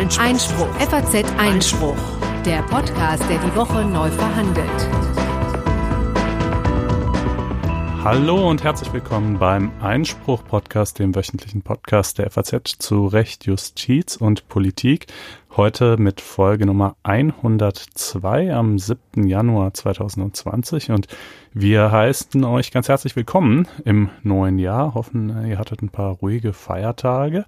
Einspruch. Einspruch. FAZ Einspruch. Der Podcast, der die Woche neu verhandelt. Hallo und herzlich willkommen beim Einspruch-Podcast, dem wöchentlichen Podcast der FAZ zu Recht, Justiz und Politik. Heute mit Folge Nummer 102 am 7. Januar 2020 und wir heißen euch ganz herzlich willkommen im neuen Jahr. Hoffen, ihr hattet ein paar ruhige Feiertage.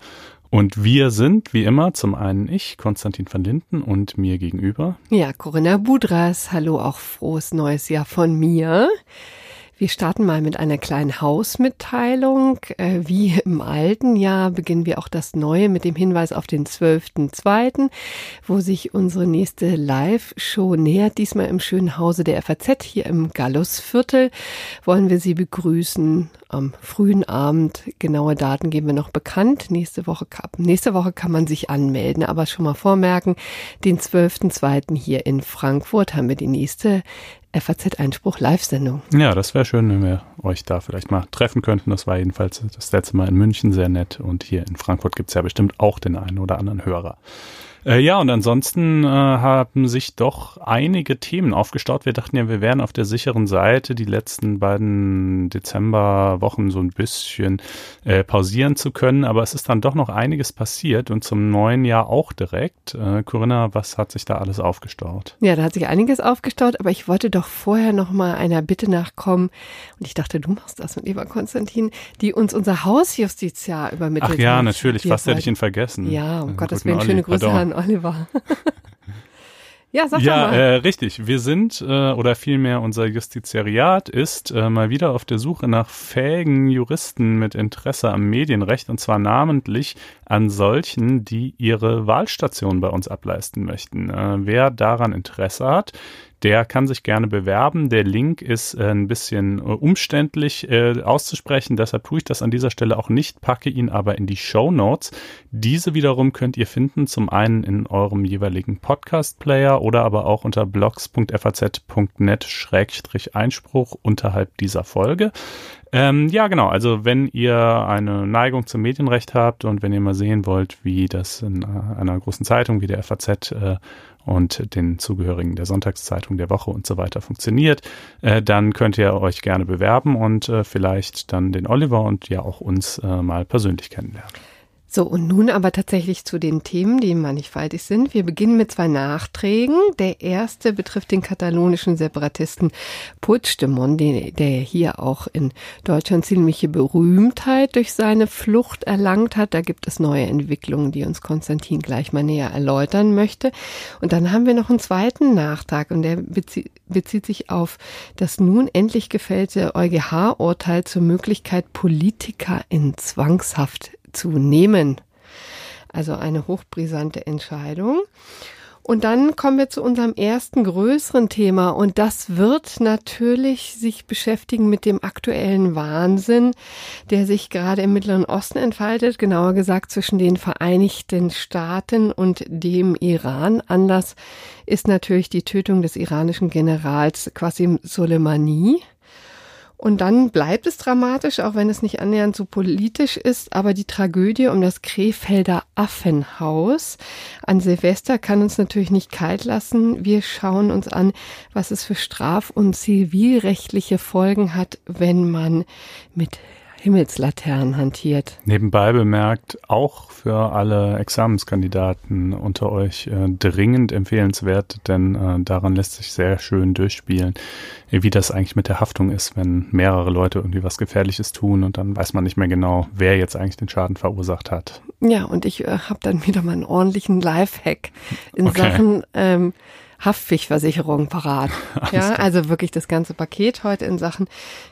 Und wir sind, wie immer, zum einen ich, Konstantin van Linden und mir gegenüber. Ja, Corinna Budras. Hallo, auch frohes neues Jahr von mir. Wir starten mal mit einer kleinen Hausmitteilung. Äh, wie im alten Jahr beginnen wir auch das neue mit dem Hinweis auf den 12.2., wo sich unsere nächste Live-Show nähert. Diesmal im schönen Hause der FAZ hier im Gallusviertel. Wollen wir Sie begrüßen am frühen Abend. Genaue Daten geben wir noch bekannt. Nächste Woche, nächste Woche kann man sich anmelden, aber schon mal vormerken, den 12.2. hier in Frankfurt haben wir die nächste FAZ Einspruch Live-Sendung. Ja, das wäre schön, wenn wir euch da vielleicht mal treffen könnten. Das war jedenfalls das letzte Mal in München sehr nett und hier in Frankfurt gibt es ja bestimmt auch den einen oder anderen Hörer. Äh, ja, und ansonsten äh, haben sich doch einige Themen aufgestaut. Wir dachten ja, wir wären auf der sicheren Seite, die letzten beiden Dezemberwochen so ein bisschen äh, pausieren zu können. Aber es ist dann doch noch einiges passiert und zum neuen Jahr auch direkt. Äh, Corinna, was hat sich da alles aufgestaut? Ja, da hat sich einiges aufgestaut, aber ich wollte doch vorher noch mal einer Bitte nachkommen. Und ich dachte, du machst das mit lieber Konstantin, die uns unser Hausjustizjahr übermittelt Ach ja, hat. natürlich. Fast hätte ich ihn vergessen. Ja, um äh, Gottes Willen, schöne Grüße an Oliver. Ja, sag ja, mal. Äh, richtig. Wir sind, äh, oder vielmehr unser Justiziariat ist äh, mal wieder auf der Suche nach fähigen Juristen mit Interesse am Medienrecht und zwar namentlich an solchen, die ihre Wahlstation bei uns ableisten möchten. Äh, wer daran Interesse hat, der kann sich gerne bewerben. Der Link ist äh, ein bisschen äh, umständlich äh, auszusprechen, deshalb tue ich das an dieser Stelle auch nicht, packe ihn aber in die Show Notes. Diese wiederum könnt ihr finden, zum einen in eurem jeweiligen Podcast-Player oder aber auch unter blogs.faz.net-einspruch unterhalb dieser Folge. Ähm, ja, genau. Also wenn ihr eine Neigung zum Medienrecht habt und wenn ihr mal sehen wollt, wie das in äh, einer großen Zeitung wie der FAZ äh, und den Zugehörigen der Sonntagszeitung der Woche und so weiter funktioniert, äh, dann könnt ihr euch gerne bewerben und äh, vielleicht dann den Oliver und ja auch uns äh, mal persönlich kennenlernen. So, und nun aber tatsächlich zu den Themen, die mannigfaltig sind. Wir beginnen mit zwei Nachträgen. Der erste betrifft den katalonischen Separatisten Puigdemont, der hier auch in Deutschland ziemliche Berühmtheit durch seine Flucht erlangt hat. Da gibt es neue Entwicklungen, die uns Konstantin gleich mal näher erläutern möchte. Und dann haben wir noch einen zweiten Nachtrag und der bezieht, bezieht sich auf das nun endlich gefällte EuGH-Urteil zur Möglichkeit, Politiker in Zwangshaft zu nehmen. Also eine hochbrisante Entscheidung. Und dann kommen wir zu unserem ersten größeren Thema und das wird natürlich sich beschäftigen mit dem aktuellen Wahnsinn, der sich gerade im Mittleren Osten entfaltet, genauer gesagt zwischen den Vereinigten Staaten und dem Iran. Anlass ist natürlich die Tötung des iranischen Generals Qasim Soleimani. Und dann bleibt es dramatisch, auch wenn es nicht annähernd so politisch ist, aber die Tragödie um das Krefelder Affenhaus an Silvester kann uns natürlich nicht kalt lassen. Wir schauen uns an, was es für straf- und zivilrechtliche Folgen hat, wenn man mit Himmelslaternen hantiert. Nebenbei bemerkt, auch für alle Examenskandidaten unter euch äh, dringend empfehlenswert, denn äh, daran lässt sich sehr schön durchspielen, wie das eigentlich mit der Haftung ist, wenn mehrere Leute irgendwie was Gefährliches tun und dann weiß man nicht mehr genau, wer jetzt eigentlich den Schaden verursacht hat. Ja, und ich äh, habe dann wieder mal einen ordentlichen Lifehack in okay. Sachen ähm, Haftpflichtversicherung parat. ja, also wirklich das ganze Paket heute in Sachen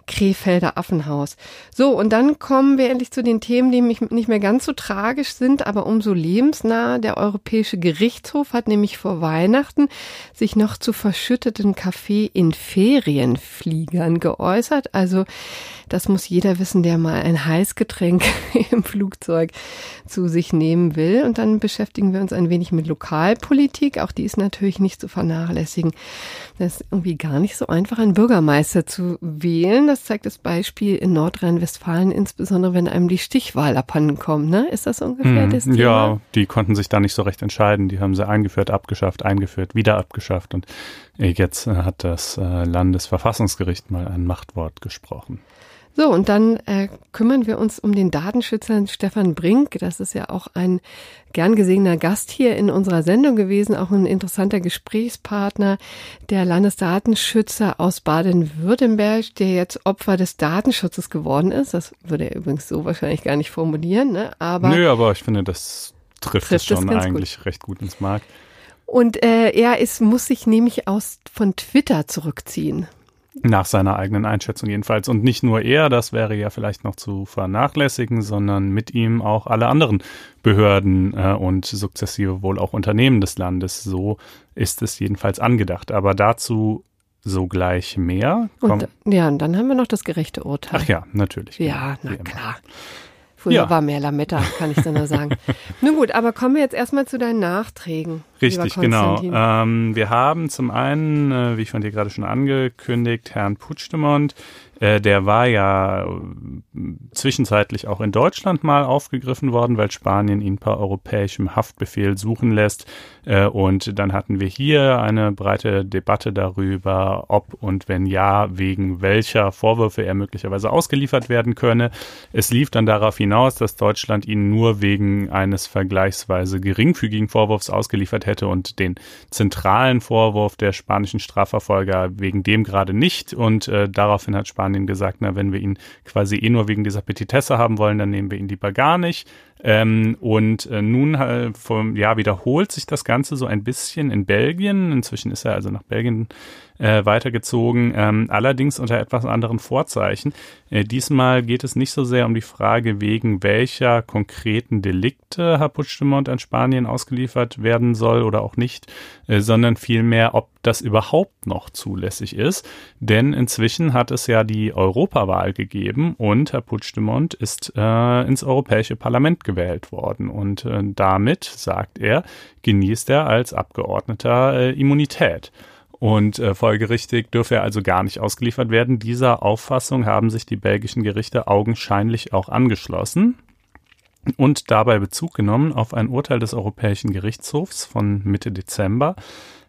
Krefelder Affenhaus. So, und dann kommen wir endlich zu den Themen, die nicht mehr ganz so tragisch sind, aber umso lebensnah. Der Europäische Gerichtshof hat nämlich vor Weihnachten sich noch zu verschütteten Kaffee in Ferienfliegern geäußert. Also das muss jeder wissen, der mal ein Heißgetränk im Flugzeug zu sich nehmen will. Und dann beschäftigen wir uns ein wenig mit Lokalpolitik. Auch die ist natürlich nicht zu vernachlässigen. Das ist irgendwie gar nicht so einfach, einen Bürgermeister zu wählen. Das zeigt das Beispiel in Nordrhein-Westfalen, insbesondere wenn einem die Stichwahl abhanden kommt. Ne? Ist das ungefähr hm, das Thema? Ja, die konnten sich da nicht so recht entscheiden. Die haben sie eingeführt, abgeschafft, eingeführt, wieder abgeschafft. Und jetzt äh, hat das äh, Landesverfassungsgericht mal ein Machtwort gesprochen. So, und dann äh, kümmern wir uns um den Datenschützer Stefan Brink. Das ist ja auch ein gern gesehener Gast hier in unserer Sendung gewesen, auch ein interessanter Gesprächspartner, der Landesdatenschützer aus Baden-Württemberg, der jetzt Opfer des Datenschutzes geworden ist. Das würde er übrigens so wahrscheinlich gar nicht formulieren, ne? Aber Nö, aber ich finde, das trifft, trifft es schon eigentlich gut. recht gut ins Markt. Und äh, er ist, muss sich nämlich aus von Twitter zurückziehen. Nach seiner eigenen Einschätzung jedenfalls. Und nicht nur er, das wäre ja vielleicht noch zu vernachlässigen, sondern mit ihm auch alle anderen Behörden äh, und sukzessive wohl auch Unternehmen des Landes. So ist es jedenfalls angedacht. Aber dazu sogleich mehr. Und, ja, und dann haben wir noch das gerechte Urteil. Ach ja, natürlich. Ja, genau, na klar. Früher ja. war mehr Lametta, kann ich so nur sagen. Nun gut, aber kommen wir jetzt erstmal zu deinen Nachträgen. Richtig, genau. Ähm, wir haben zum einen, äh, wie ich von dir gerade schon angekündigt, Herrn Puigdemont, äh, der war ja äh, zwischenzeitlich auch in Deutschland mal aufgegriffen worden, weil Spanien ihn per europäischem Haftbefehl suchen lässt. Äh, und dann hatten wir hier eine breite Debatte darüber, ob und wenn ja, wegen welcher Vorwürfe er möglicherweise ausgeliefert werden könne. Es lief dann darauf hinaus, dass Deutschland ihn nur wegen eines vergleichsweise geringfügigen Vorwurfs ausgeliefert hätte und den zentralen Vorwurf der spanischen Strafverfolger wegen dem gerade nicht. Und äh, daraufhin hat Spanien Spanien gesagt, na, wenn wir ihn quasi eh nur wegen dieser Petitesse haben wollen, dann nehmen wir ihn lieber gar nicht. Ähm, und äh, nun äh, vom, ja, wiederholt sich das Ganze so ein bisschen in Belgien. Inzwischen ist er also nach Belgien äh, weitergezogen, ähm, allerdings unter etwas anderen Vorzeichen. Äh, diesmal geht es nicht so sehr um die Frage, wegen welcher konkreten Delikte Herr Puigdemont an Spanien ausgeliefert werden soll oder auch nicht, äh, sondern vielmehr, ob das überhaupt noch zulässig ist. Denn inzwischen hat es ja die Europawahl gegeben und Herr Puigdemont ist äh, ins Europäische Parlament gewählt worden. Und äh, damit, sagt er, genießt er als Abgeordneter äh, Immunität. Und äh, folgerichtig dürfe er also gar nicht ausgeliefert werden. Dieser Auffassung haben sich die belgischen Gerichte augenscheinlich auch angeschlossen und dabei Bezug genommen auf ein Urteil des Europäischen Gerichtshofs von Mitte Dezember,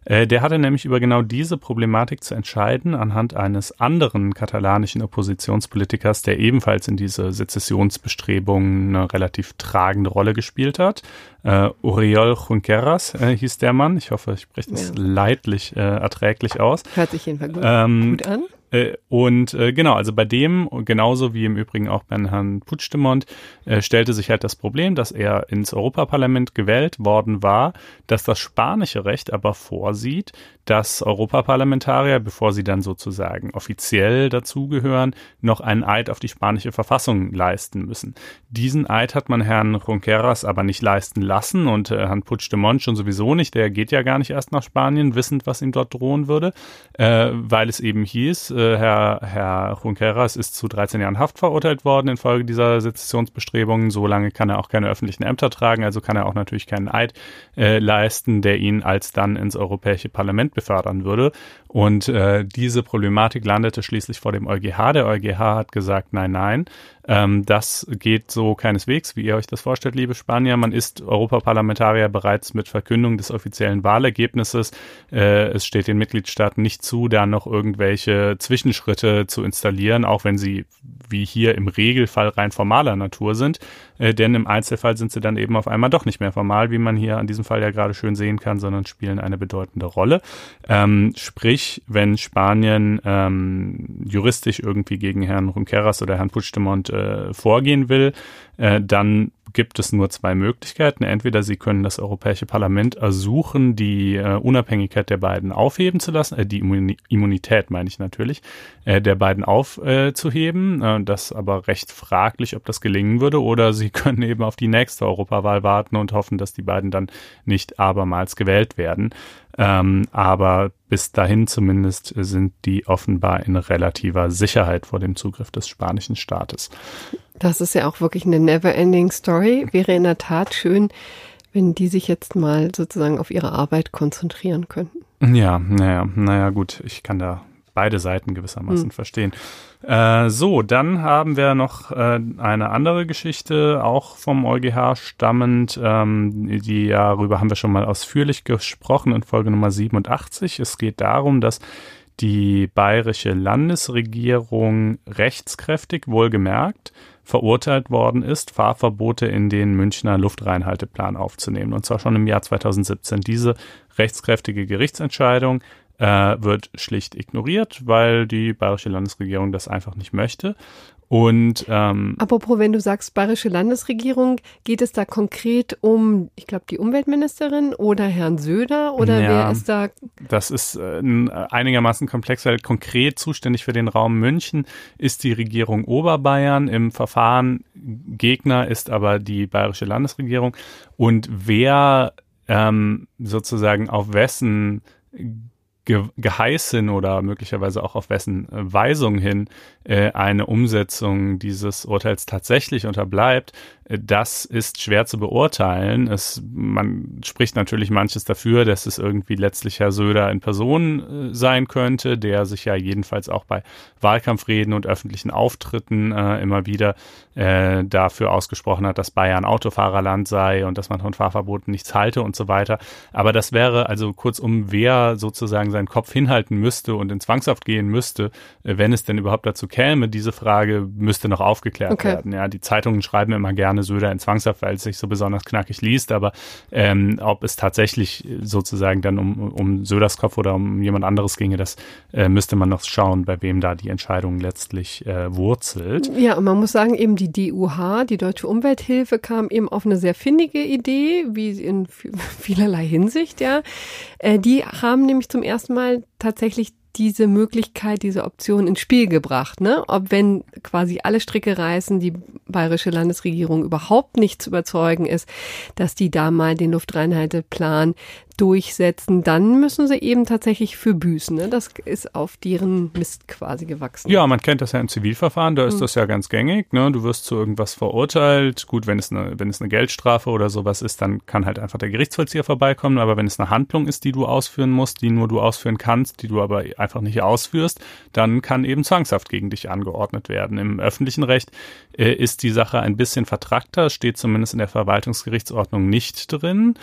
der hatte nämlich über genau diese Problematik zu entscheiden anhand eines anderen katalanischen Oppositionspolitikers, der ebenfalls in diese Sezessionsbestrebungen eine relativ tragende Rolle gespielt hat. Äh, Oriol Junqueras äh, hieß der Mann. Ich hoffe, ich spreche das ja. leidlich äh, erträglich aus. Hört sich jedenfalls gut, ähm, gut an. Äh, und äh, genau, also bei dem, genauso wie im Übrigen auch bei Herrn Puigdemont, äh, stellte sich halt das Problem, dass er ins Europaparlament gewählt worden war, dass das spanische Recht aber vorsieht, dass Europaparlamentarier, bevor sie dann sozusagen offiziell dazugehören, noch einen Eid auf die spanische Verfassung leisten müssen. Diesen Eid hat man Herrn Junqueras aber nicht leisten lassen und äh, Herrn Puigdemont schon sowieso nicht. Der geht ja gar nicht erst nach Spanien, wissend, was ihm dort drohen würde, äh, weil es eben hieß, äh, Herr, Herr Junqueras ist zu 13 Jahren Haft verurteilt worden infolge dieser Sezessionsbestrebungen. So lange kann er auch keine öffentlichen Ämter tragen, also kann er auch natürlich keinen Eid äh, leisten, der ihn als dann ins Europäische Parlament befördern würde. Und äh, diese Problematik landete schließlich vor dem EuGH. Der EuGH hat gesagt, nein, nein, ähm, das geht so keineswegs, wie ihr euch das vorstellt, liebe Spanier. Man ist Europaparlamentarier bereits mit Verkündung des offiziellen Wahlergebnisses. Äh, es steht den Mitgliedstaaten nicht zu, da noch irgendwelche Zwischenschritte zu installieren, auch wenn sie wie hier im Regelfall rein formaler Natur sind. Äh, denn im Einzelfall sind sie dann eben auf einmal doch nicht mehr formal, wie man hier an diesem Fall ja gerade schön sehen kann, sondern spielen eine bedeutende Rolle. Ähm, sprich, wenn Spanien ähm, juristisch irgendwie gegen Herrn Junqueras oder Herrn Puigdemont äh, vorgehen will, äh, dann gibt es nur zwei Möglichkeiten. Entweder sie können das Europäische Parlament ersuchen, die äh, Unabhängigkeit der beiden aufheben zu lassen, äh, die Immunität meine ich natürlich, äh, der beiden aufzuheben. Äh, das aber recht fraglich, ob das gelingen würde. Oder sie können eben auf die nächste Europawahl warten und hoffen, dass die beiden dann nicht abermals gewählt werden. Ähm, aber bis dahin zumindest sind die offenbar in relativer Sicherheit vor dem Zugriff des spanischen Staates. Das ist ja auch wirklich eine never-ending Story. Wäre in der Tat schön, wenn die sich jetzt mal sozusagen auf ihre Arbeit konzentrieren könnten. Ja, naja, naja, gut, ich kann da beide Seiten gewissermaßen hm. verstehen. Äh, so, dann haben wir noch äh, eine andere Geschichte, auch vom EuGH stammend. Ähm, die, darüber haben wir schon mal ausführlich gesprochen in Folge Nummer 87. Es geht darum, dass die bayerische Landesregierung rechtskräftig, wohlgemerkt, verurteilt worden ist, Fahrverbote in den Münchner Luftreinhalteplan aufzunehmen. Und zwar schon im Jahr 2017. Diese rechtskräftige Gerichtsentscheidung äh, wird schlicht ignoriert, weil die bayerische Landesregierung das einfach nicht möchte. Und ähm, apropos, wenn du sagst bayerische Landesregierung, geht es da konkret um, ich glaube, die Umweltministerin oder Herrn Söder oder ja, wer ist da? Das ist äh, einigermaßen komplex, weil konkret zuständig für den Raum München ist die Regierung Oberbayern. Im Verfahren Gegner ist aber die bayerische Landesregierung. Und wer ähm, sozusagen auf wessen Geheißen oder möglicherweise auch auf wessen Weisung hin eine Umsetzung dieses Urteils tatsächlich unterbleibt, äh, das ist schwer zu beurteilen. Es, man spricht natürlich manches dafür, dass es irgendwie letztlich Herr Söder in Person äh, sein könnte, der sich ja jedenfalls auch bei Wahlkampfreden und öffentlichen Auftritten äh, immer wieder äh, dafür ausgesprochen hat, dass Bayern Autofahrerland sei und dass man von Fahrverboten nichts halte und so weiter. Aber das wäre also kurzum, wer sozusagen seinen Kopf hinhalten müsste und in Zwangshaft gehen müsste, wenn es denn überhaupt dazu käme. Diese Frage müsste noch aufgeklärt okay. werden. Ja, die Zeitungen schreiben immer gerne Söder in Zwangshaft, weil es sich so besonders knackig liest, aber ähm, ob es tatsächlich sozusagen dann um, um Söders Kopf oder um jemand anderes ginge, das äh, müsste man noch schauen, bei wem da die Entscheidung letztlich äh, wurzelt. Ja, und man muss sagen, eben die DUH, die Deutsche Umwelthilfe, kam eben auf eine sehr findige Idee, wie in vielerlei Hinsicht, ja. Äh, die haben nämlich zum ersten Mal tatsächlich diese Möglichkeit, diese Option ins Spiel gebracht, ne? Ob wenn quasi alle Stricke reißen, die bayerische Landesregierung überhaupt nicht zu überzeugen ist, dass die da mal den Luftreinhalteplan durchsetzen, dann müssen sie eben tatsächlich für büßen. Ne? Das ist auf deren Mist quasi gewachsen. Ja, man kennt das ja im Zivilverfahren, da ist mhm. das ja ganz gängig. Ne? Du wirst zu irgendwas verurteilt. Gut, wenn es, eine, wenn es eine Geldstrafe oder sowas ist, dann kann halt einfach der Gerichtsvollzieher vorbeikommen. Aber wenn es eine Handlung ist, die du ausführen musst, die nur du ausführen kannst, die du aber einfach nicht ausführst, dann kann eben Zwangshaft gegen dich angeordnet werden. Im öffentlichen Recht äh, ist die Sache ein bisschen vertrackter, steht zumindest in der Verwaltungsgerichtsordnung nicht drin.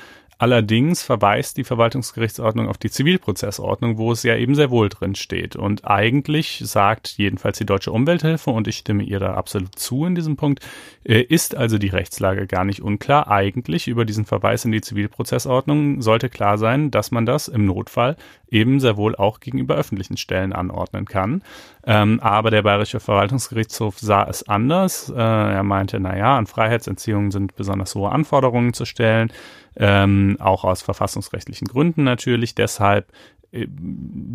Allerdings verweist die Verwaltungsgerichtsordnung auf die Zivilprozessordnung, wo es ja eben sehr wohl drin steht. Und eigentlich sagt jedenfalls die Deutsche Umwelthilfe, und ich stimme ihr da absolut zu in diesem Punkt, äh, ist also die Rechtslage gar nicht unklar. Eigentlich über diesen Verweis in die Zivilprozessordnung sollte klar sein, dass man das im Notfall eben sehr wohl auch gegenüber öffentlichen Stellen anordnen kann. Ähm, aber der Bayerische Verwaltungsgerichtshof sah es anders. Äh, er meinte, na ja, an Freiheitsentziehungen sind besonders hohe Anforderungen zu stellen ähm, auch aus verfassungsrechtlichen Gründen natürlich. Deshalb äh,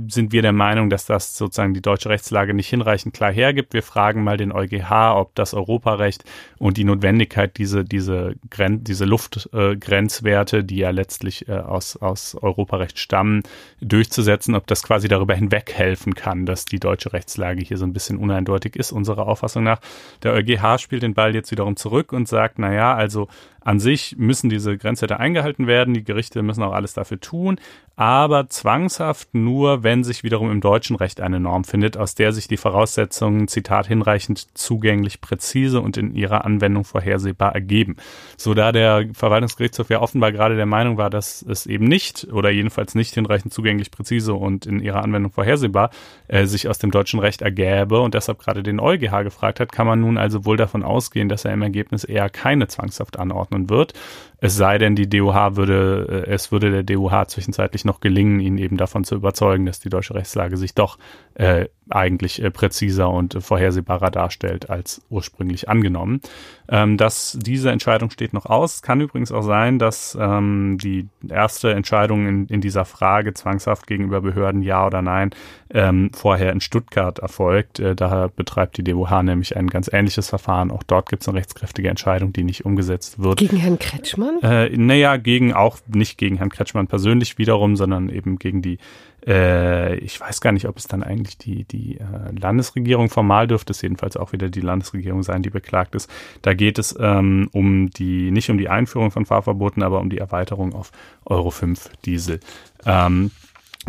sind wir der Meinung, dass das sozusagen die deutsche Rechtslage nicht hinreichend klar hergibt. Wir fragen mal den EuGH, ob das Europarecht und die Notwendigkeit, diese, diese, Gren diese Luftgrenzwerte, äh, die ja letztlich äh, aus, aus Europarecht stammen, durchzusetzen, ob das quasi darüber hinweg helfen kann, dass die deutsche Rechtslage hier so ein bisschen uneindeutig ist, unserer Auffassung nach. Der EuGH spielt den Ball jetzt wiederum zurück und sagt, na ja, also an sich müssen diese Grenzwerte eingehalten werden. Die Gerichte müssen auch alles dafür tun. Aber zwangshaft nur, wenn sich wiederum im deutschen Recht eine Norm findet, aus der sich die Voraussetzungen, Zitat, hinreichend zugänglich, präzise und in ihrer Anwendung vorhersehbar ergeben. So da der Verwaltungsgerichtshof ja offenbar gerade der Meinung war, dass es eben nicht oder jedenfalls nicht hinreichend zugänglich, präzise und in ihrer Anwendung vorhersehbar äh, sich aus dem deutschen Recht ergäbe und deshalb gerade den EuGH gefragt hat, kann man nun also wohl davon ausgehen, dass er im Ergebnis eher keine Zwangshaft anordnet einordnen wird. Es sei denn, die DOH würde, äh, es würde der DOH zwischenzeitlich noch gelingen, ihn eben davon zu überzeugen, dass die deutsche Rechtslage sich doch äh, eigentlich äh, präziser und vorhersehbarer darstellt als ursprünglich angenommen. Ähm, dass diese Entscheidung steht noch aus. Kann übrigens auch sein, dass ähm, die erste Entscheidung in, in dieser Frage zwangshaft gegenüber Behörden ja oder nein ähm, vorher in Stuttgart erfolgt. Äh, daher betreibt die DOH nämlich ein ganz ähnliches Verfahren. Auch dort gibt es eine rechtskräftige Entscheidung, die nicht umgesetzt wird. Gegen Herrn Kretschmann? Äh, naja, gegen auch nicht gegen Herrn Kretschmann persönlich wiederum, sondern eben gegen die äh, ich weiß gar nicht, ob es dann eigentlich die, die äh, Landesregierung formal dürfte es jedenfalls auch wieder die Landesregierung sein, die beklagt ist. Da geht es ähm, um die, nicht um die Einführung von Fahrverboten, aber um die Erweiterung auf Euro 5 Diesel. Ähm,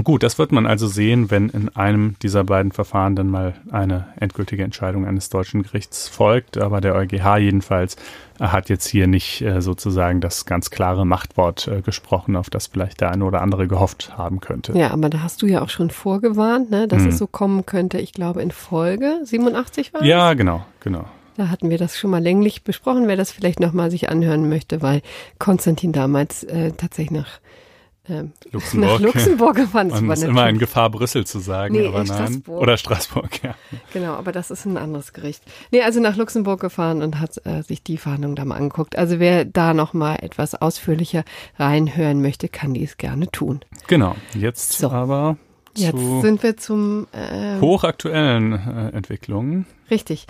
Gut, das wird man also sehen, wenn in einem dieser beiden Verfahren dann mal eine endgültige Entscheidung eines deutschen Gerichts folgt. Aber der EuGH jedenfalls hat jetzt hier nicht äh, sozusagen das ganz klare Machtwort äh, gesprochen, auf das vielleicht der eine oder andere gehofft haben könnte. Ja, aber da hast du ja auch schon vorgewarnt, ne, dass hm. es so kommen könnte. Ich glaube in Folge 87 war Ja, genau, genau. Da hatten wir das schon mal länglich besprochen, wer das vielleicht nochmal sich anhören möchte, weil Konstantin damals äh, tatsächlich nach ähm, Luxemburg. Nach Luxemburg gefahren. Man ist immer in Gefahr, Brüssel zu sagen, nee, aber nein. Straßburg. Oder Straßburg, ja. Genau, aber das ist ein anderes Gericht. Nee, also nach Luxemburg gefahren und hat äh, sich die Verhandlung da mal angeguckt. Also wer da noch mal etwas ausführlicher reinhören möchte, kann dies gerne tun. Genau, jetzt so. aber Jetzt sind wir zum äh, hochaktuellen äh, Entwicklungen. Richtig.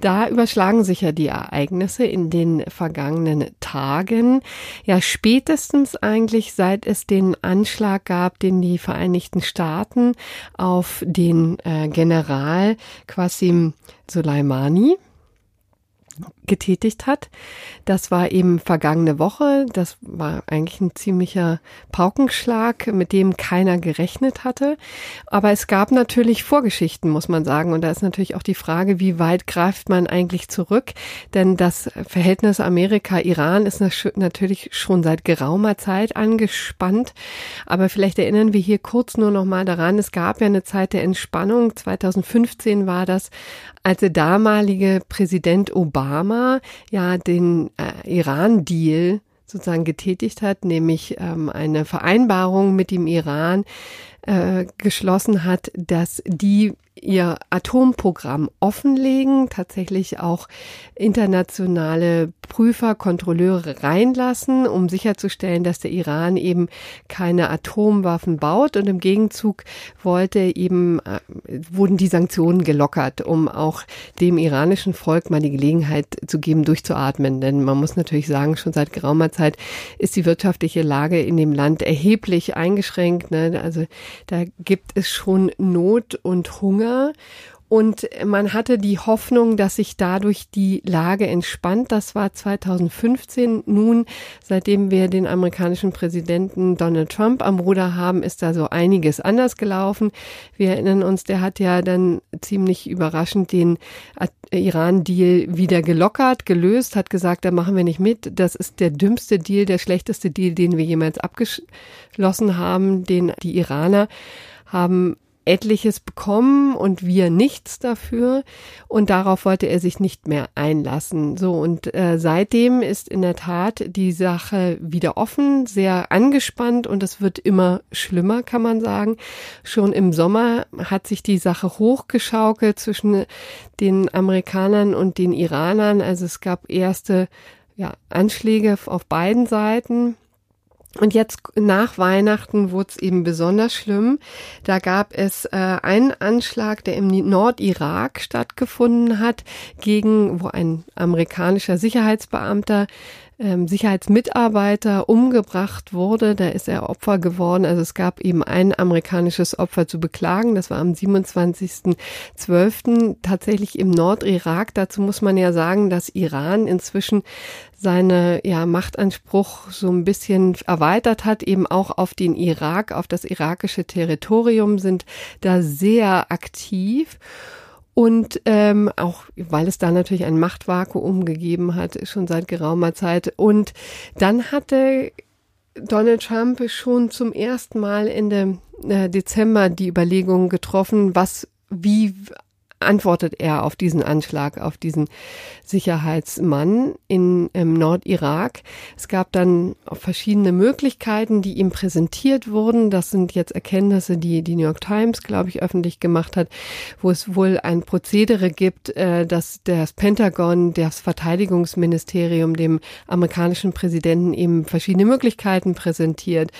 Da überschlagen sich ja die Ereignisse in den vergangenen Tagen. Ja, spätestens eigentlich seit es den Anschlag gab, den die Vereinigten Staaten auf den äh, General Qasim Soleimani getätigt hat. Das war eben vergangene Woche. Das war eigentlich ein ziemlicher Paukenschlag, mit dem keiner gerechnet hatte. Aber es gab natürlich Vorgeschichten, muss man sagen. Und da ist natürlich auch die Frage, wie weit greift man eigentlich zurück? Denn das Verhältnis Amerika-Iran ist natürlich schon seit geraumer Zeit angespannt. Aber vielleicht erinnern wir hier kurz nur noch mal daran. Es gab ja eine Zeit der Entspannung. 2015 war das, als der damalige Präsident Obama ja den äh, Iran-Deal sozusagen getätigt hat, nämlich ähm, eine Vereinbarung mit dem Iran äh, geschlossen hat, dass die ihr Atomprogramm offenlegen, tatsächlich auch internationale Prüfer, Kontrolleure reinlassen, um sicherzustellen, dass der Iran eben keine Atomwaffen baut. Und im Gegenzug wollte eben, äh, wurden die Sanktionen gelockert, um auch dem iranischen Volk mal die Gelegenheit zu geben, durchzuatmen. Denn man muss natürlich sagen, schon seit geraumer Zeit ist die wirtschaftliche Lage in dem Land erheblich eingeschränkt. Ne? Also da gibt es schon Not und Hunger. Und man hatte die Hoffnung, dass sich dadurch die Lage entspannt. Das war 2015. Nun, seitdem wir den amerikanischen Präsidenten Donald Trump am Ruder haben, ist da so einiges anders gelaufen. Wir erinnern uns, der hat ja dann ziemlich überraschend den Iran-Deal wieder gelockert, gelöst, hat gesagt, da machen wir nicht mit. Das ist der dümmste Deal, der schlechteste Deal, den wir jemals abgeschlossen haben. Den die Iraner haben etliches bekommen und wir nichts dafür. Und darauf wollte er sich nicht mehr einlassen. So, und äh, seitdem ist in der Tat die Sache wieder offen, sehr angespannt und es wird immer schlimmer, kann man sagen. Schon im Sommer hat sich die Sache hochgeschaukelt zwischen den Amerikanern und den Iranern. Also es gab erste ja, Anschläge auf beiden Seiten. Und jetzt nach Weihnachten wurde es eben besonders schlimm. Da gab es äh, einen Anschlag, der im Nordirak stattgefunden hat, gegen, wo ein amerikanischer Sicherheitsbeamter ähm, Sicherheitsmitarbeiter umgebracht wurde. Da ist er Opfer geworden. Also es gab eben ein amerikanisches Opfer zu beklagen. Das war am 27.12. tatsächlich im Nordirak. Dazu muss man ja sagen, dass Iran inzwischen seine ja, Machtanspruch so ein bisschen erweitert hat, eben auch auf den Irak, auf das irakische Territorium, sind da sehr aktiv. Und ähm, auch, weil es da natürlich ein Machtvakuum gegeben hat, schon seit geraumer Zeit. Und dann hatte Donald Trump schon zum ersten Mal Ende äh, Dezember die Überlegungen getroffen, was, wie antwortet er auf diesen Anschlag, auf diesen Sicherheitsmann in im Nordirak. Es gab dann verschiedene Möglichkeiten, die ihm präsentiert wurden. Das sind jetzt Erkenntnisse, die die New York Times, glaube ich, öffentlich gemacht hat, wo es wohl ein Prozedere gibt, äh, dass das Pentagon, das Verteidigungsministerium dem amerikanischen Präsidenten eben verschiedene Möglichkeiten präsentiert.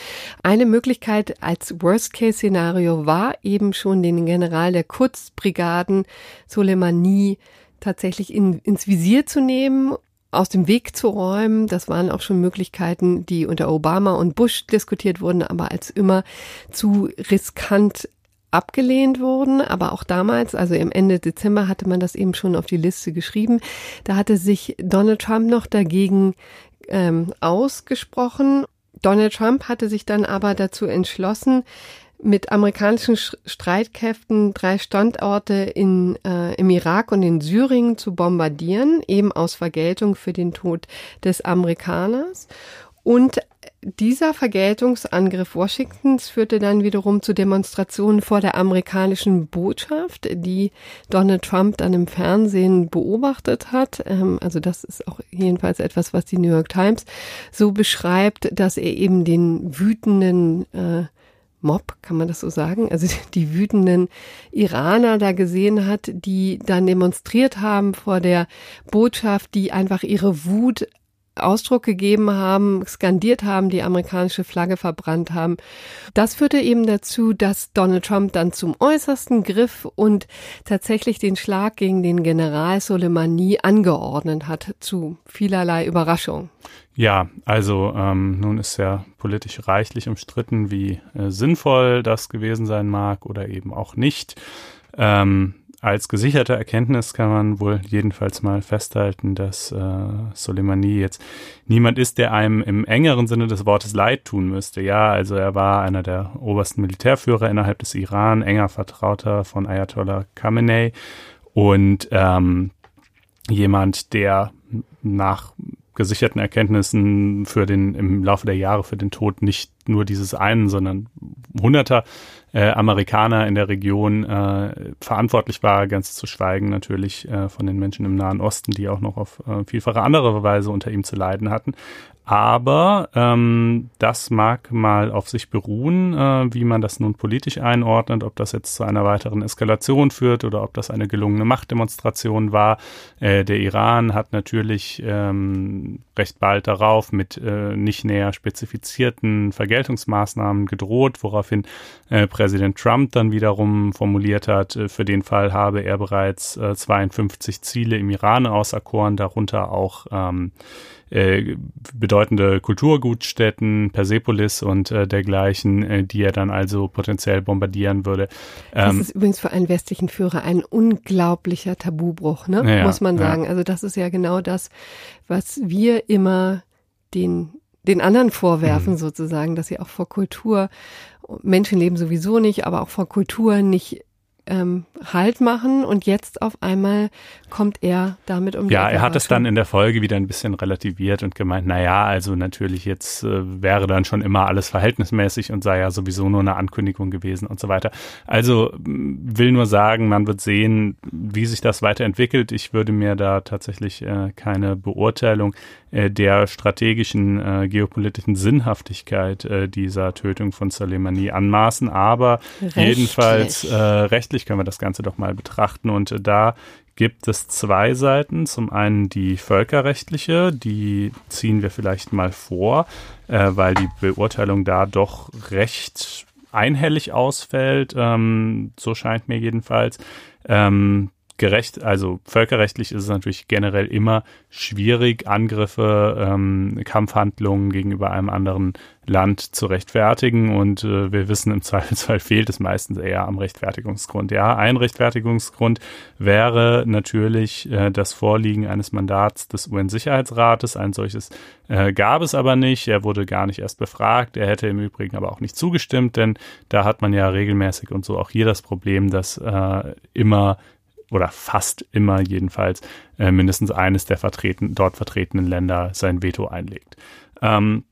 Eine Möglichkeit als Worst-Case-Szenario war eben schon den General der Kurzbrigaden Soleimani tatsächlich in, ins Visier zu nehmen aus dem Weg zu räumen. Das waren auch schon Möglichkeiten, die unter Obama und Bush diskutiert wurden, aber als immer zu riskant abgelehnt wurden. Aber auch damals, also im Ende Dezember, hatte man das eben schon auf die Liste geschrieben. Da hatte sich Donald Trump noch dagegen ähm, ausgesprochen. Donald Trump hatte sich dann aber dazu entschlossen, mit amerikanischen Streitkräften drei Standorte in, äh, im Irak und in Syrien zu bombardieren, eben aus Vergeltung für den Tod des Amerikaners. Und dieser Vergeltungsangriff Washingtons führte dann wiederum zu Demonstrationen vor der amerikanischen Botschaft, die Donald Trump dann im Fernsehen beobachtet hat. Ähm, also das ist auch jedenfalls etwas, was die New York Times so beschreibt, dass er eben den wütenden äh, Mob, kann man das so sagen? Also die wütenden Iraner da gesehen hat, die dann demonstriert haben vor der Botschaft, die einfach ihre Wut Ausdruck gegeben haben, skandiert haben, die amerikanische Flagge verbrannt haben. Das führte eben dazu, dass Donald Trump dann zum Äußersten griff und tatsächlich den Schlag gegen den General Soleimani angeordnet hat, zu vielerlei Überraschung. Ja, also ähm, nun ist ja politisch reichlich umstritten, wie äh, sinnvoll das gewesen sein mag oder eben auch nicht. Ähm, als gesicherte Erkenntnis kann man wohl jedenfalls mal festhalten, dass äh, Soleimani jetzt niemand ist, der einem im engeren Sinne des Wortes leid tun müsste. Ja, also er war einer der obersten Militärführer innerhalb des Iran, enger Vertrauter von Ayatollah Khamenei und ähm, jemand, der nach gesicherten Erkenntnissen für den im Laufe der Jahre für den Tod nicht nur dieses einen, sondern hunderter äh, Amerikaner in der Region äh, verantwortlich war, ganz zu schweigen natürlich äh, von den Menschen im Nahen Osten, die auch noch auf äh, vielfache andere Weise unter ihm zu leiden hatten. Aber ähm, das mag mal auf sich beruhen, äh, wie man das nun politisch einordnet, ob das jetzt zu einer weiteren Eskalation führt oder ob das eine gelungene Machtdemonstration war. Äh, der Iran hat natürlich ähm, recht bald darauf mit äh, nicht näher spezifizierten Vergeltungsmaßnahmen gedroht, woraufhin äh, Präsident Trump dann wiederum formuliert hat, äh, für den Fall habe er bereits äh, 52 Ziele im Iran auserkoren, darunter auch ähm, äh, bedeutende Kulturgutstätten, Persepolis und äh, dergleichen, äh, die er dann also potenziell bombardieren würde. Ähm, das ist übrigens für einen westlichen Führer ein unglaublicher Tabubruch, ne? Ja, muss man sagen. Ja. Also das ist ja genau das, was wir immer den den anderen vorwerfen mhm. sozusagen, dass sie auch vor Kultur Menschenleben sowieso nicht, aber auch vor Kultur nicht ähm, Halt machen und jetzt auf einmal kommt er damit um die Ja, er hat es dann in der Folge wieder ein bisschen relativiert und gemeint, na ja, also natürlich jetzt äh, wäre dann schon immer alles verhältnismäßig und sei ja sowieso nur eine Ankündigung gewesen und so weiter. Also will nur sagen, man wird sehen, wie sich das weiterentwickelt. Ich würde mir da tatsächlich äh, keine Beurteilung der strategischen äh, geopolitischen Sinnhaftigkeit äh, dieser Tötung von Soleimani anmaßen, aber rechtlich. jedenfalls äh, rechtlich können wir das Ganze doch mal betrachten und äh, da gibt es zwei Seiten. Zum einen die völkerrechtliche, die ziehen wir vielleicht mal vor, äh, weil die Beurteilung da doch recht einhellig ausfällt, ähm, so scheint mir jedenfalls. Ähm, gerecht, also völkerrechtlich ist es natürlich generell immer schwierig, Angriffe, ähm, Kampfhandlungen gegenüber einem anderen Land zu rechtfertigen. Und äh, wir wissen, im Zweifelsfall fehlt es meistens eher am Rechtfertigungsgrund. Ja, ein Rechtfertigungsgrund wäre natürlich äh, das Vorliegen eines Mandats des UN-Sicherheitsrates. Ein solches äh, gab es aber nicht. Er wurde gar nicht erst befragt. Er hätte im Übrigen aber auch nicht zugestimmt, denn da hat man ja regelmäßig und so auch hier das Problem, dass äh, immer oder fast immer jedenfalls äh, mindestens eines der vertreten, dort vertretenen Länder sein Veto einlegt. Ähm,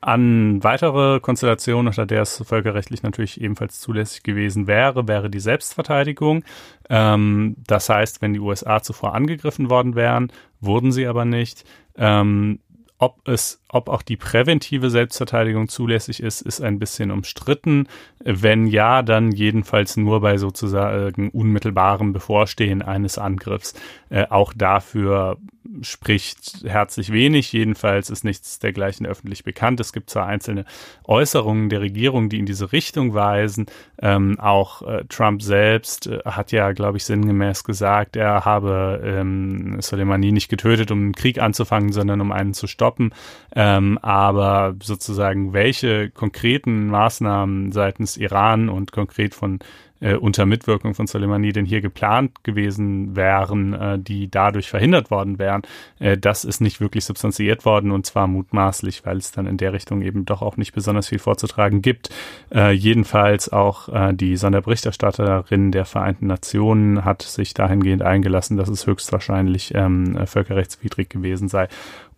an weitere Konstellationen, unter der es völkerrechtlich natürlich ebenfalls zulässig gewesen wäre, wäre die Selbstverteidigung. Ähm, das heißt, wenn die USA zuvor angegriffen worden wären, wurden sie aber nicht. Ähm, ob es, ob auch die präventive Selbstverteidigung zulässig ist, ist ein bisschen umstritten. Wenn ja, dann jedenfalls nur bei sozusagen unmittelbarem Bevorstehen eines Angriffs. Äh, auch dafür spricht herzlich wenig. Jedenfalls ist nichts dergleichen öffentlich bekannt. Es gibt zwar einzelne Äußerungen der Regierung, die in diese Richtung weisen. Ähm, auch äh, Trump selbst äh, hat ja, glaube ich, sinngemäß gesagt, er habe ähm, Soleimani nicht getötet, um einen Krieg anzufangen, sondern um einen zu stoppen. Ähm, aber sozusagen, welche konkreten Maßnahmen seitens Iran und konkret von äh, unter Mitwirkung von Soleimani denn hier geplant gewesen wären, äh, die dadurch verhindert worden wären. Äh, das ist nicht wirklich substanziiert worden und zwar mutmaßlich, weil es dann in der Richtung eben doch auch nicht besonders viel vorzutragen gibt. Äh, jedenfalls auch äh, die Sonderberichterstatterin der Vereinten Nationen hat sich dahingehend eingelassen, dass es höchstwahrscheinlich ähm, völkerrechtswidrig gewesen sei.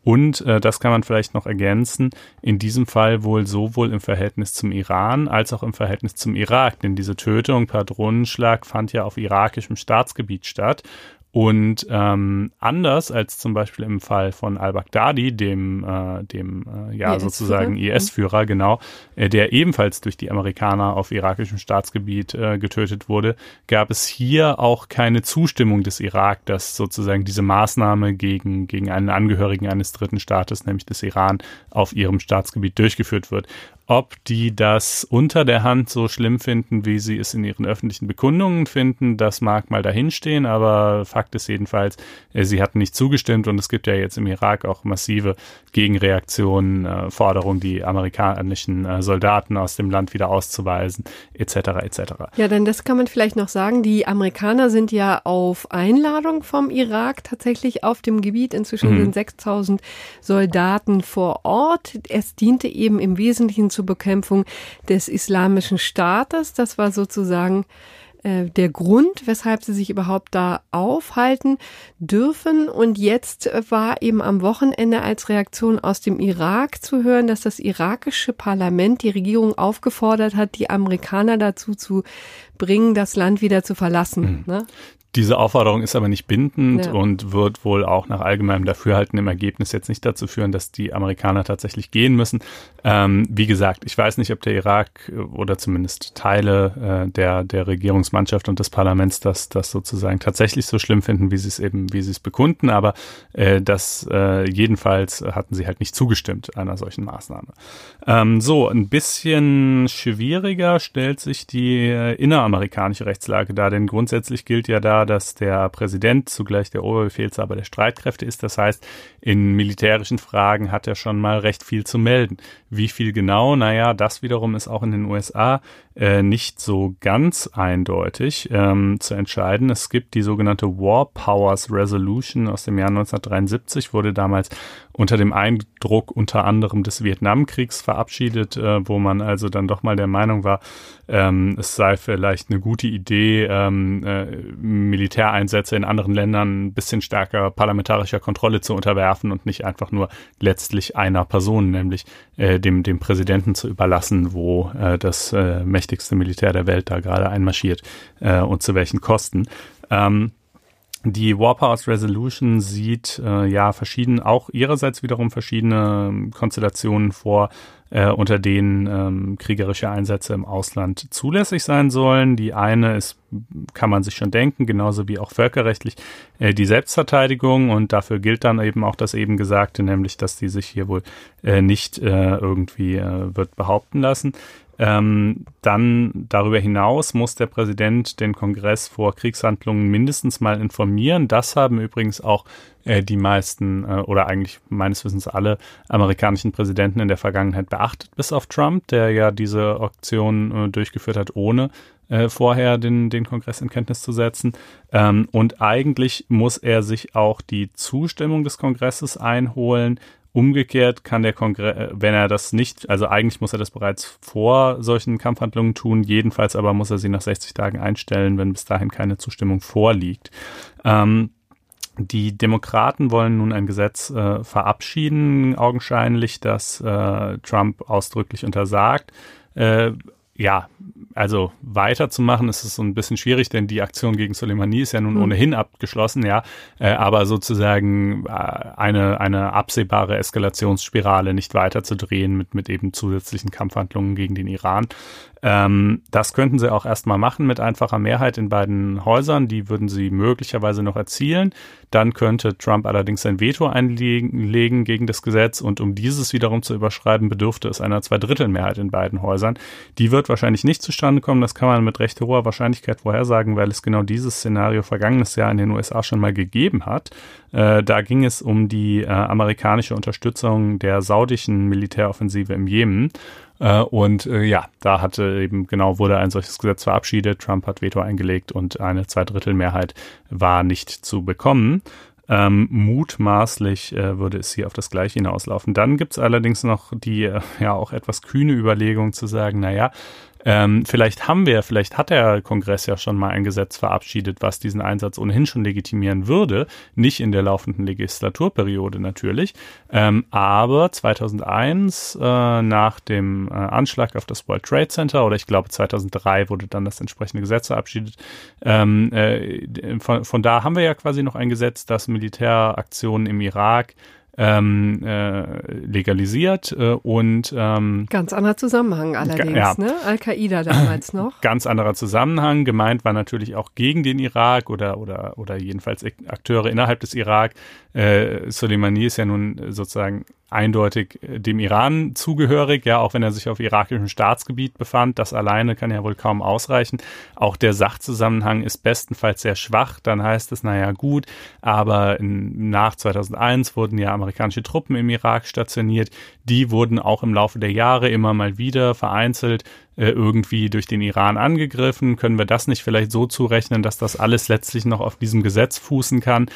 Und äh, das kann man vielleicht noch ergänzen, in diesem Fall wohl sowohl im Verhältnis zum Iran als auch im Verhältnis zum Irak. Denn diese Tötung per Drohnenschlag fand ja auf irakischem Staatsgebiet statt. Und ähm, anders als zum Beispiel im Fall von al-Baghdadi, dem, äh, dem äh, ja IS sozusagen IS-Führer, genau, äh, der ebenfalls durch die Amerikaner auf irakischem Staatsgebiet äh, getötet wurde, gab es hier auch keine Zustimmung des Irak, dass sozusagen diese Maßnahme gegen, gegen einen Angehörigen eines dritten Staates, nämlich des Iran, auf ihrem Staatsgebiet durchgeführt wird. Ob die das unter der Hand so schlimm finden, wie sie es in ihren öffentlichen Bekundungen finden, das mag mal dahinstehen, aber Fakt ist jedenfalls, äh, sie hatten nicht zugestimmt und es gibt ja jetzt im Irak auch massive Gegenreaktionen, äh, Forderungen, die amerikanischen äh, Soldaten aus dem Land wieder auszuweisen, etc. etc. Ja, denn das kann man vielleicht noch sagen. Die Amerikaner sind ja auf Einladung vom Irak tatsächlich auf dem Gebiet. Inzwischen mhm. sind 6000 Soldaten vor Ort. Es diente eben im Wesentlichen zur Bekämpfung des islamischen Staates. Das war sozusagen äh, der Grund, weshalb sie sich überhaupt da aufhalten dürfen. Und jetzt war eben am Wochenende als Reaktion aus dem Irak zu hören, dass das irakische Parlament die Regierung aufgefordert hat, die Amerikaner dazu zu bringen, das Land wieder zu verlassen. Mhm. Ne? Diese Aufforderung ist aber nicht bindend ja. und wird wohl auch nach allgemeinem Dafürhalten im Ergebnis jetzt nicht dazu führen, dass die Amerikaner tatsächlich gehen müssen. Ähm, wie gesagt, ich weiß nicht, ob der Irak oder zumindest Teile äh, der, der Regierungsmannschaft und des Parlaments das, das sozusagen tatsächlich so schlimm finden, wie sie es eben, wie sie es bekunden, aber äh, das äh, jedenfalls hatten sie halt nicht zugestimmt einer solchen Maßnahme. Ähm, so, ein bisschen schwieriger stellt sich die äh, inneramerikanische Rechtslage dar, denn grundsätzlich gilt ja da, dass der Präsident zugleich der Oberbefehlshaber der Streitkräfte ist. Das heißt, in militärischen Fragen hat er schon mal recht viel zu melden. Wie viel genau? Naja, das wiederum ist auch in den USA äh, nicht so ganz eindeutig ähm, zu entscheiden. Es gibt die sogenannte War Powers Resolution aus dem Jahr 1973, wurde damals unter dem Eindruck unter anderem des Vietnamkriegs verabschiedet, äh, wo man also dann doch mal der Meinung war, ähm, es sei vielleicht eine gute Idee, ähm, äh, Militäreinsätze in anderen Ländern ein bisschen stärker parlamentarischer Kontrolle zu unterwerfen und nicht einfach nur letztlich einer Person, nämlich äh, dem, dem Präsidenten zu überlassen, wo äh, das äh, mächtigste Militär der Welt da gerade einmarschiert äh, und zu welchen Kosten. Ähm, die War Powers Resolution sieht äh, ja verschieden, auch ihrerseits wiederum verschiedene ähm, Konstellationen vor, äh, unter denen ähm, kriegerische Einsätze im Ausland zulässig sein sollen. Die eine ist, kann man sich schon denken, genauso wie auch völkerrechtlich, äh, die Selbstverteidigung und dafür gilt dann eben auch das eben Gesagte, nämlich, dass die sich hier wohl äh, nicht äh, irgendwie äh, wird behaupten lassen. Ähm, dann darüber hinaus muss der Präsident den Kongress vor Kriegshandlungen mindestens mal informieren. Das haben übrigens auch äh, die meisten äh, oder eigentlich meines Wissens alle amerikanischen Präsidenten in der Vergangenheit beachtet, bis auf Trump, der ja diese Auktion äh, durchgeführt hat, ohne äh, vorher den, den Kongress in Kenntnis zu setzen. Ähm, und eigentlich muss er sich auch die Zustimmung des Kongresses einholen, Umgekehrt kann der Kongress, äh, wenn er das nicht, also eigentlich muss er das bereits vor solchen Kampfhandlungen tun, jedenfalls aber muss er sie nach 60 Tagen einstellen, wenn bis dahin keine Zustimmung vorliegt. Ähm, die Demokraten wollen nun ein Gesetz äh, verabschieden, augenscheinlich, das äh, Trump ausdrücklich untersagt. Äh, ja, also weiterzumachen ist es so ein bisschen schwierig, denn die Aktion gegen Soleimani ist ja nun mhm. ohnehin abgeschlossen, ja. Äh, aber sozusagen äh, eine, eine absehbare Eskalationsspirale nicht weiterzudrehen mit, mit eben zusätzlichen Kampfhandlungen gegen den Iran. Ähm, das könnten sie auch erstmal machen mit einfacher Mehrheit in beiden Häusern. Die würden sie möglicherweise noch erzielen. Dann könnte Trump allerdings sein Veto einlegen gegen das Gesetz und um dieses wiederum zu überschreiben, bedürfte es einer Zweidrittelmehrheit in beiden Häusern. Die wird wahrscheinlich nicht zustande kommen. Das kann man mit recht hoher Wahrscheinlichkeit vorhersagen, weil es genau dieses Szenario vergangenes Jahr in den USA schon mal gegeben hat. Äh, da ging es um die äh, amerikanische Unterstützung der saudischen Militäroffensive im Jemen. Äh, und äh, ja, da hatte eben genau wurde ein solches Gesetz verabschiedet. Trump hat Veto eingelegt und eine Zweidrittelmehrheit war nicht zu bekommen. Ähm, mutmaßlich äh, würde es hier auf das Gleiche hinauslaufen. Dann gibt es allerdings noch die äh, ja auch etwas kühne Überlegung zu sagen, naja, ähm, vielleicht haben wir, vielleicht hat der Kongress ja schon mal ein Gesetz verabschiedet, was diesen Einsatz ohnehin schon legitimieren würde. Nicht in der laufenden Legislaturperiode natürlich. Ähm, aber 2001 äh, nach dem äh, Anschlag auf das World Trade Center oder ich glaube 2003 wurde dann das entsprechende Gesetz verabschiedet. Ähm, äh, von, von da haben wir ja quasi noch ein Gesetz, das Militäraktionen im Irak ähm, äh, legalisiert äh, und ähm, ganz anderer Zusammenhang allerdings, ja, ne? Al-Qaida damals noch. Ganz anderer Zusammenhang. Gemeint war natürlich auch gegen den Irak oder oder oder jedenfalls Akteure innerhalb des Irak. Äh, Soleimani ist ja nun sozusagen eindeutig äh, dem Iran zugehörig, ja, auch wenn er sich auf irakischem Staatsgebiet befand. Das alleine kann ja wohl kaum ausreichen. Auch der Sachzusammenhang ist bestenfalls sehr schwach. Dann heißt es, naja, gut, aber in, nach 2001 wurden ja amerikanische Truppen im Irak stationiert. Die wurden auch im Laufe der Jahre immer mal wieder vereinzelt äh, irgendwie durch den Iran angegriffen. Können wir das nicht vielleicht so zurechnen, dass das alles letztlich noch auf diesem Gesetz fußen kann?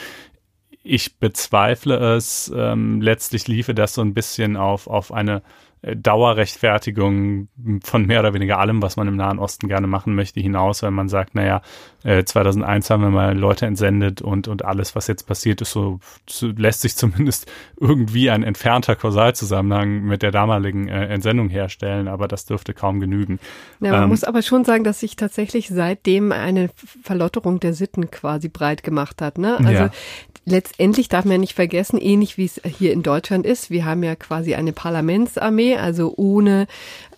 Ich bezweifle es. Ähm, letztlich liefe das so ein bisschen auf, auf eine Dauerrechtfertigung von mehr oder weniger allem, was man im Nahen Osten gerne machen möchte, hinaus, wenn man sagt, naja, 2001 äh, haben wir mal Leute entsendet und, und alles, was jetzt passiert ist, so, so lässt sich zumindest irgendwie ein entfernter Kausalzusammenhang mit der damaligen äh, Entsendung herstellen, aber das dürfte kaum genügen. Ja, man ähm, muss aber schon sagen, dass sich tatsächlich seitdem eine Verlotterung der Sitten quasi breit gemacht hat. Ne? Also ja letztendlich darf man ja nicht vergessen, ähnlich wie es hier in Deutschland ist, wir haben ja quasi eine Parlamentsarmee, also ohne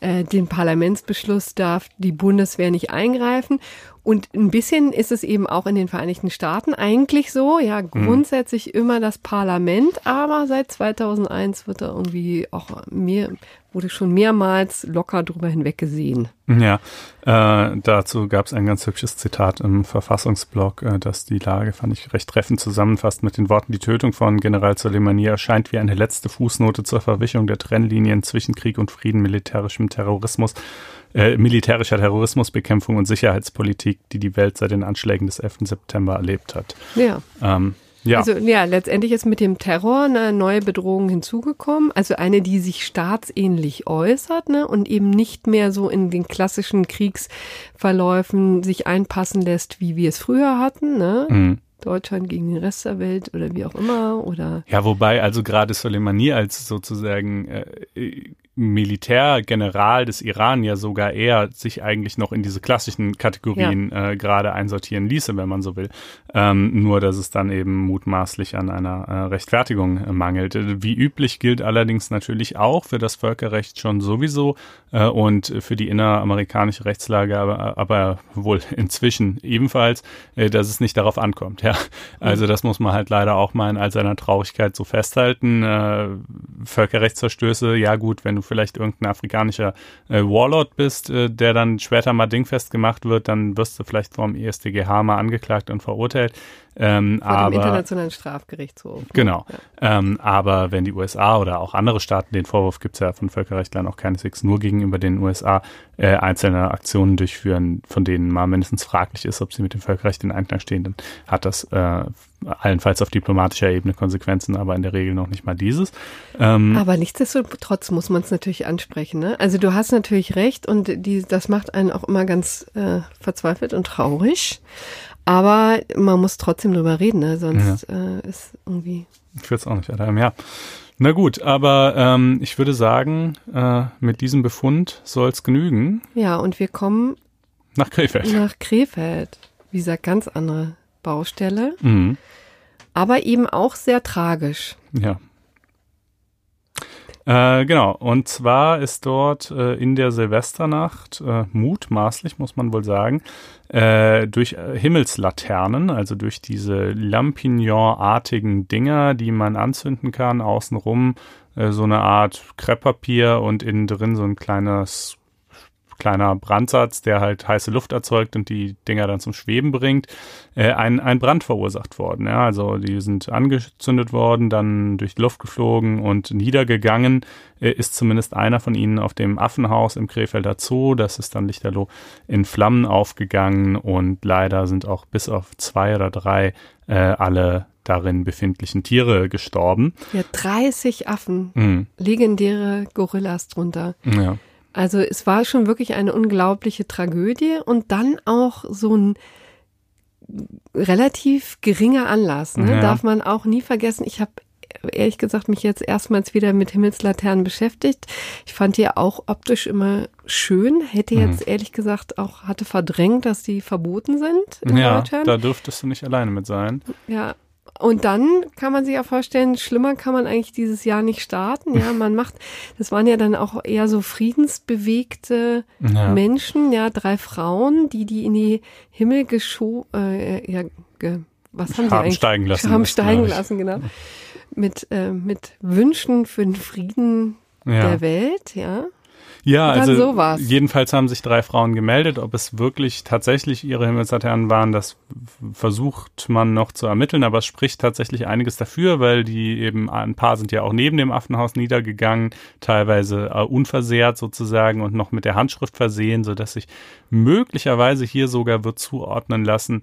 äh, den Parlamentsbeschluss darf die Bundeswehr nicht eingreifen. Und ein bisschen ist es eben auch in den Vereinigten Staaten eigentlich so, ja, mhm. grundsätzlich mhm. immer das Parlament, aber seit 2001 wird da irgendwie auch mehr, wurde schon mehrmals locker drüber hinweggesehen. Ja, äh, dazu gab es ein ganz hübsches Zitat im Verfassungsblog, äh, das die Lage, fand ich, recht treffend zusammenfasst mit den Worten, die Tötung von General Soleimani erscheint wie eine letzte Fußnote zur Verwichung der Trennlinien zwischen Krieg und Frieden, militärischem Terrorismus äh, militärischer Terrorismusbekämpfung und Sicherheitspolitik, die die Welt seit den Anschlägen des 11. September erlebt hat. Ja. Ähm, ja. Also ja, letztendlich ist mit dem Terror eine neue Bedrohung hinzugekommen, also eine, die sich staatsähnlich äußert ne, und eben nicht mehr so in den klassischen Kriegsverläufen sich einpassen lässt, wie wir es früher hatten. Ne? Mhm. Deutschland gegen den Rest der Welt oder wie auch immer oder ja wobei also gerade Soleimani als sozusagen äh, Militärgeneral des Iran ja sogar eher sich eigentlich noch in diese klassischen Kategorien ja. äh, gerade einsortieren ließe, wenn man so will. Ähm, nur, dass es dann eben mutmaßlich an einer äh, Rechtfertigung äh, mangelt. Wie üblich gilt allerdings natürlich auch für das Völkerrecht schon sowieso äh, und für die inneramerikanische Rechtslage, aber, aber wohl inzwischen ebenfalls, äh, dass es nicht darauf ankommt. Ja, also das muss man halt leider auch mal in all seiner Traurigkeit so festhalten. Äh, Völkerrechtsverstöße, ja gut, wenn du vielleicht irgendein afrikanischer äh, Warlord bist, äh, der dann später mal dingfest gemacht wird, dann wirst du vielleicht vom ESDGH mal angeklagt und verurteilt. Ähm, Vor aber, dem Internationalen Strafgerichtshof. Genau. Ja. Ähm, aber wenn die USA oder auch andere Staaten, den Vorwurf gibt es ja von Völkerrechtlern auch keineswegs nur gegenüber den USA, äh, einzelne Aktionen durchführen, von denen mal mindestens fraglich ist, ob sie mit dem Völkerrecht in Einklang stehen, dann hat das äh, allenfalls auf diplomatischer Ebene Konsequenzen, aber in der Regel noch nicht mal dieses. Ähm, aber nichtsdestotrotz muss man es natürlich ansprechen. Ne? Also du hast natürlich recht und die, das macht einen auch immer ganz äh, verzweifelt und traurig. Aber man muss trotzdem drüber reden, ne? sonst ja. äh, ist irgendwie. Ich will es auch nicht erleben, ja. Na gut, aber ähm, ich würde sagen, äh, mit diesem Befund soll es genügen. Ja, und wir kommen nach Krefeld. Nach Krefeld. Wie gesagt, ganz andere Baustelle. Mhm. Aber eben auch sehr tragisch. Ja. Äh, genau, und zwar ist dort äh, in der Silvesternacht, äh, mutmaßlich muss man wohl sagen, äh, durch äh, Himmelslaternen, also durch diese Lampignon-artigen Dinger, die man anzünden kann, außenrum äh, so eine Art Krepppapier und innen drin so ein kleines kleiner Brandsatz, der halt heiße Luft erzeugt und die Dinger dann zum Schweben bringt, äh, ein, ein Brand verursacht worden. Ja, also die sind angezündet worden, dann durch die Luft geflogen und niedergegangen äh, ist zumindest einer von ihnen auf dem Affenhaus im Krefelder Zoo. Das ist dann lichterloh in Flammen aufgegangen und leider sind auch bis auf zwei oder drei äh, alle darin befindlichen Tiere gestorben. Ja, 30 Affen, mhm. legendäre Gorillas drunter. Ja. Also es war schon wirklich eine unglaubliche Tragödie und dann auch so ein relativ geringer Anlass. Ne? Ja. Darf man auch nie vergessen. Ich habe ehrlich gesagt mich jetzt erstmals wieder mit Himmelslaternen beschäftigt. Ich fand die auch optisch immer schön. Hätte jetzt mhm. ehrlich gesagt auch hatte verdrängt, dass die verboten sind in ja, Deutschland. Da dürftest du nicht alleine mit sein. Ja, und dann kann man sich ja vorstellen, schlimmer kann man eigentlich dieses Jahr nicht starten. Ja, man macht, das waren ja dann auch eher so friedensbewegte ja. Menschen, ja, drei Frauen, die die in die Himmel geschoben, äh, ja, ge, was haben, haben sie eigentlich? steigen lassen. Haben steigen lassen, genau. Mit, äh, mit Wünschen für den Frieden ja. der Welt, ja. Ja, also sowas. jedenfalls haben sich drei Frauen gemeldet. Ob es wirklich tatsächlich ihre Himmelslaternen waren, das versucht man noch zu ermitteln, aber es spricht tatsächlich einiges dafür, weil die eben, ein paar sind ja auch neben dem Affenhaus niedergegangen, teilweise äh, unversehrt sozusagen und noch mit der Handschrift versehen, so dass sich möglicherweise hier sogar wird zuordnen lassen,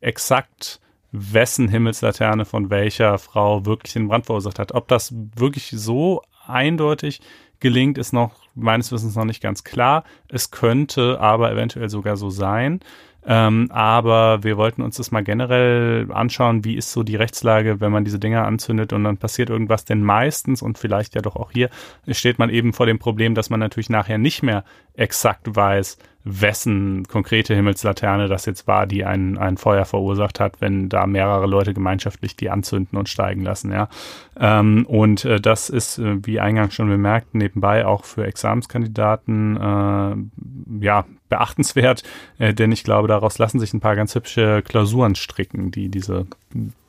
exakt wessen Himmelslaterne von welcher Frau wirklich den Brand verursacht hat. Ob das wirklich so eindeutig gelingt, ist noch meines Wissens noch nicht ganz klar. Es könnte aber eventuell sogar so sein. Ähm, aber wir wollten uns das mal generell anschauen, wie ist so die Rechtslage, wenn man diese Dinger anzündet und dann passiert irgendwas. Denn meistens und vielleicht ja doch auch hier steht man eben vor dem Problem, dass man natürlich nachher nicht mehr exakt weiß, wessen konkrete Himmelslaterne das jetzt war, die ein, ein Feuer verursacht hat, wenn da mehrere Leute gemeinschaftlich die anzünden und steigen lassen, ja. Ähm, und äh, das ist, äh, wie eingangs schon bemerkt, nebenbei auch für Examenskandidaten äh, ja beachtenswert, äh, denn ich glaube, daraus lassen sich ein paar ganz hübsche Klausuren stricken, die diese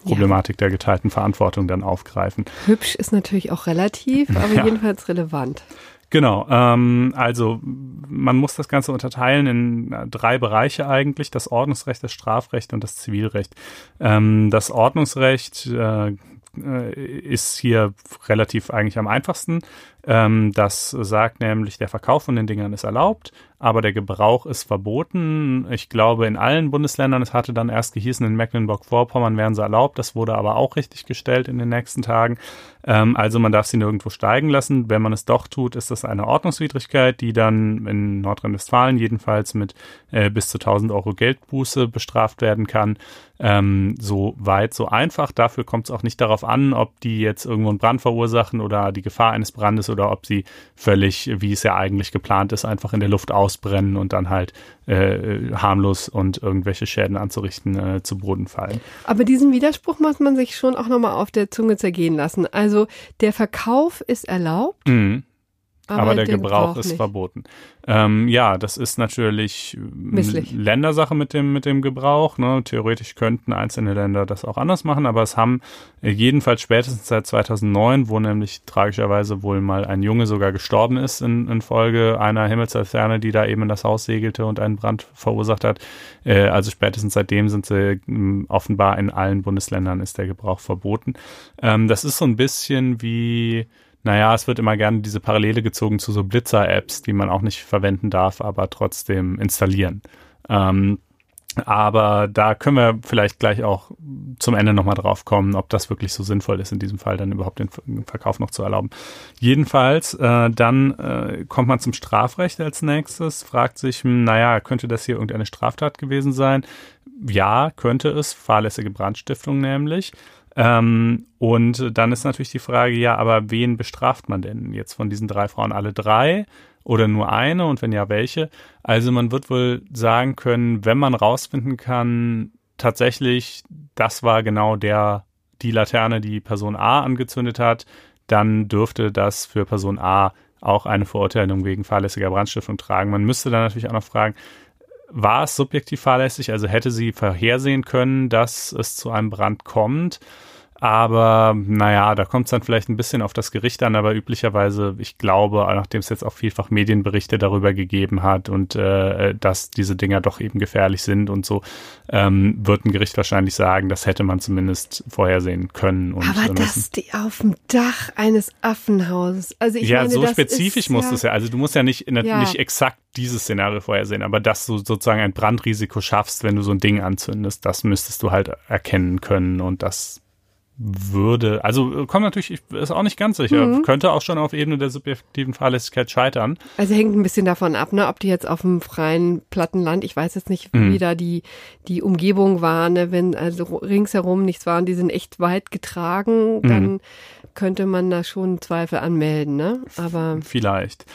Problematik ja. der geteilten Verantwortung dann aufgreifen. Hübsch ist natürlich auch relativ, aber ja. jedenfalls relevant. Genau, ähm, also man muss das Ganze unterteilen in äh, drei Bereiche eigentlich, das Ordnungsrecht, das Strafrecht und das Zivilrecht. Ähm, das Ordnungsrecht äh, äh ist hier relativ eigentlich am einfachsten. Ähm, das sagt nämlich, der Verkauf von den Dingern ist erlaubt, aber der Gebrauch ist verboten. Ich glaube, in allen Bundesländern, es hatte dann erst gehießen, in Mecklenburg-Vorpommern wären sie erlaubt. Das wurde aber auch richtig gestellt in den nächsten Tagen. Ähm, also man darf sie nirgendwo steigen lassen. Wenn man es doch tut, ist das eine Ordnungswidrigkeit, die dann in Nordrhein-Westfalen jedenfalls mit äh, bis zu 1000 Euro Geldbuße bestraft werden kann. Ähm, so weit, so einfach. Dafür kommt es auch nicht darauf an, ob die jetzt irgendwo einen Brand verursachen oder die Gefahr eines Brandes oder ob sie völlig, wie es ja eigentlich geplant ist, einfach in der Luft ausbrennen und dann halt äh, harmlos und irgendwelche Schäden anzurichten äh, zu Boden fallen. Aber diesen Widerspruch muss man sich schon auch nochmal auf der Zunge zergehen lassen. Also der Verkauf ist erlaubt. Mhm. Aber, aber der Gebrauch, Gebrauch ist nicht. verboten. Ähm, ja, das ist natürlich Misslich. Ländersache mit dem, mit dem Gebrauch. Ne? Theoretisch könnten einzelne Länder das auch anders machen, aber es haben äh, jedenfalls spätestens seit 2009, wo nämlich tragischerweise wohl mal ein Junge sogar gestorben ist in, in Folge einer Himmelslaterne, die da eben in das Haus segelte und einen Brand verursacht hat. Äh, also spätestens seitdem sind sie mh, offenbar in allen Bundesländern ist der Gebrauch verboten. Ähm, das ist so ein bisschen wie naja, es wird immer gerne diese Parallele gezogen zu so Blitzer-Apps, die man auch nicht verwenden darf, aber trotzdem installieren. Ähm, aber da können wir vielleicht gleich auch zum Ende nochmal drauf kommen, ob das wirklich so sinnvoll ist, in diesem Fall dann überhaupt den Verkauf noch zu erlauben. Jedenfalls, äh, dann äh, kommt man zum Strafrecht als nächstes, fragt sich, hm, naja, könnte das hier irgendeine Straftat gewesen sein? Ja, könnte es, fahrlässige Brandstiftung nämlich. Ähm, und dann ist natürlich die Frage, ja, aber wen bestraft man denn jetzt von diesen drei Frauen? Alle drei oder nur eine? Und wenn ja, welche? Also man wird wohl sagen können, wenn man rausfinden kann, tatsächlich, das war genau der, die Laterne, die Person A angezündet hat, dann dürfte das für Person A auch eine Verurteilung wegen fahrlässiger Brandstiftung tragen. Man müsste dann natürlich auch noch fragen, war es subjektiv fahrlässig, also hätte sie vorhersehen können, dass es zu einem Brand kommt. Aber naja, da kommt es dann vielleicht ein bisschen auf das Gericht an, aber üblicherweise, ich glaube, nachdem es jetzt auch vielfach Medienberichte darüber gegeben hat und äh, dass diese Dinger doch eben gefährlich sind und so, ähm, wird ein Gericht wahrscheinlich sagen, das hätte man zumindest vorhersehen können. Und, aber das die auf dem Dach eines Affenhauses. Also ich ja, meine, so spezifisch musst ja, du es ja. Also du musst ja nicht, ja. nicht exakt dieses Szenario vorhersehen, aber dass du sozusagen ein Brandrisiko schaffst, wenn du so ein Ding anzündest, das müsstest du halt erkennen können und das würde, also kommt natürlich, ist auch nicht ganz sicher, mhm. könnte auch schon auf Ebene der subjektiven Fahrlässigkeit scheitern. Also hängt ein bisschen davon ab, ne, ob die jetzt auf dem freien Plattenland, ich weiß jetzt nicht, mhm. wie da die, die Umgebung war, ne, wenn also ringsherum nichts war und die sind echt weit getragen, dann mhm. könnte man da schon Zweifel anmelden, ne, aber. Vielleicht.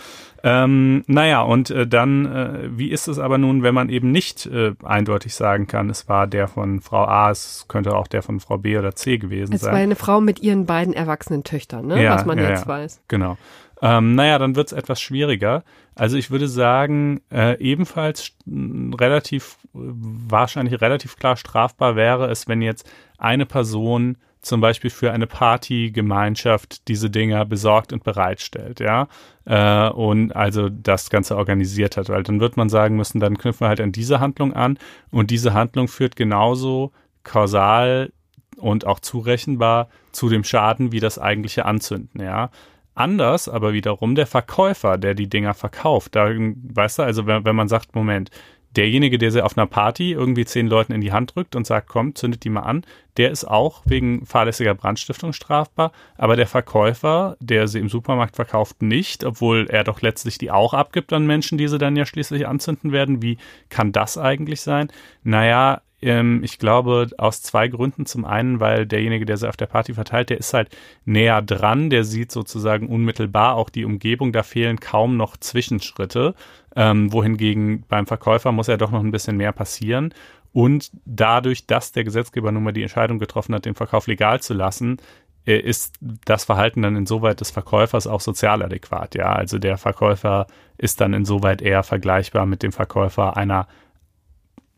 Ähm, naja, und äh, dann, äh, wie ist es aber nun, wenn man eben nicht äh, eindeutig sagen kann, es war der von Frau A, es könnte auch der von Frau B oder C gewesen es sein. Es war eine Frau mit ihren beiden erwachsenen Töchtern, ne? Ja, was man ja, jetzt ja. weiß. Genau. Ähm, naja, dann wird es etwas schwieriger. Also ich würde sagen, äh, ebenfalls relativ, wahrscheinlich relativ klar strafbar wäre es, wenn jetzt eine Person zum Beispiel für eine Partygemeinschaft diese Dinger besorgt und bereitstellt, ja, äh, und also das Ganze organisiert hat, weil dann wird man sagen müssen, dann knüpfen wir halt an diese Handlung an und diese Handlung führt genauso kausal und auch zurechenbar zu dem Schaden wie das eigentliche Anzünden, ja. Anders aber wiederum der Verkäufer, der die Dinger verkauft. Da, weißt du, also wenn, wenn man sagt, Moment, derjenige, der sie auf einer Party irgendwie zehn Leuten in die Hand drückt und sagt, komm, zündet die mal an, der ist auch wegen fahrlässiger Brandstiftung strafbar, aber der Verkäufer, der sie im Supermarkt verkauft, nicht, obwohl er doch letztlich die auch abgibt an Menschen, die sie dann ja schließlich anzünden werden. Wie kann das eigentlich sein? Naja, ähm, ich glaube, aus zwei Gründen. Zum einen, weil derjenige, der sie auf der Party verteilt, der ist halt näher dran, der sieht sozusagen unmittelbar auch die Umgebung, da fehlen kaum noch Zwischenschritte, ähm, wohingegen beim Verkäufer muss ja doch noch ein bisschen mehr passieren. Und dadurch, dass der Gesetzgeber nun mal die Entscheidung getroffen hat, den Verkauf legal zu lassen, äh, ist das Verhalten dann insoweit des Verkäufers auch sozial adäquat. Ja, also der Verkäufer ist dann insoweit eher vergleichbar mit dem Verkäufer einer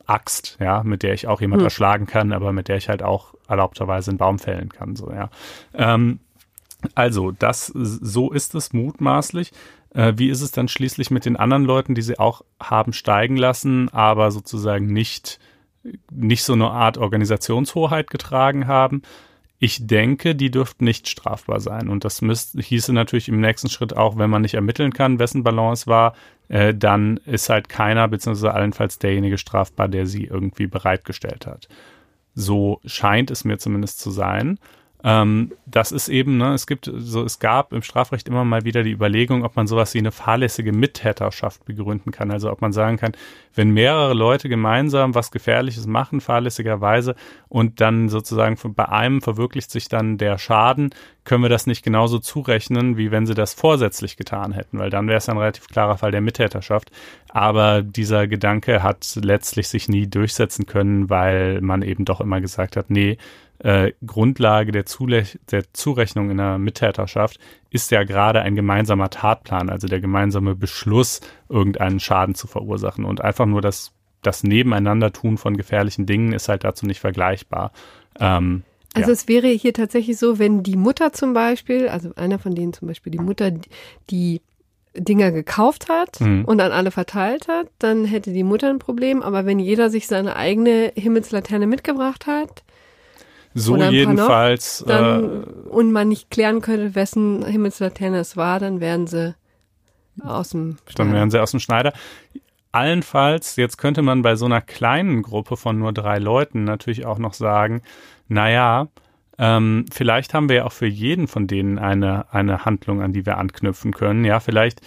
Axt, ja, mit der ich auch jemand hm. erschlagen kann, aber mit der ich halt auch erlaubterweise einen Baum fällen kann, so, ja. Ähm, also, das, so ist es mutmaßlich. Äh, wie ist es dann schließlich mit den anderen Leuten, die sie auch haben steigen lassen, aber sozusagen nicht, nicht so eine Art Organisationshoheit getragen haben? Ich denke, die dürften nicht strafbar sein. Und das müsste, hieße natürlich im nächsten Schritt auch, wenn man nicht ermitteln kann, wessen Balance war, äh, dann ist halt keiner, beziehungsweise allenfalls derjenige strafbar, der sie irgendwie bereitgestellt hat. So scheint es mir zumindest zu sein. Ähm, das ist eben, ne, es gibt so, es gab im Strafrecht immer mal wieder die Überlegung, ob man sowas wie eine fahrlässige Mittäterschaft begründen kann. Also ob man sagen kann, wenn mehrere Leute gemeinsam was Gefährliches machen, fahrlässigerweise, und dann sozusagen bei einem verwirklicht sich dann der Schaden, können wir das nicht genauso zurechnen, wie wenn sie das vorsätzlich getan hätten, weil dann wäre es ein relativ klarer Fall der Mittäterschaft. Aber dieser Gedanke hat letztlich sich nie durchsetzen können, weil man eben doch immer gesagt hat, nee, äh, Grundlage der, Zule der Zurechnung in der Mittäterschaft ist ja gerade ein gemeinsamer Tatplan, also der gemeinsame Beschluss, irgendeinen Schaden zu verursachen. Und einfach nur das, das Nebeneinandertun von gefährlichen Dingen ist halt dazu nicht vergleichbar. Ähm, also ja. es wäre hier tatsächlich so, wenn die Mutter zum Beispiel, also einer von denen zum Beispiel die Mutter, die Dinger gekauft hat mhm. und an alle verteilt hat, dann hätte die Mutter ein Problem. Aber wenn jeder sich seine eigene Himmelslaterne mitgebracht hat, so jedenfalls. Noch, dann, äh, und man nicht klären könnte, wessen Himmelslaterne es war, dann wären sie aus dem Schneider. Dann wären sie aus dem Schneider. Allenfalls, jetzt könnte man bei so einer kleinen Gruppe von nur drei Leuten natürlich auch noch sagen, naja, ähm, vielleicht haben wir ja auch für jeden von denen eine, eine Handlung, an die wir anknüpfen können. Ja, vielleicht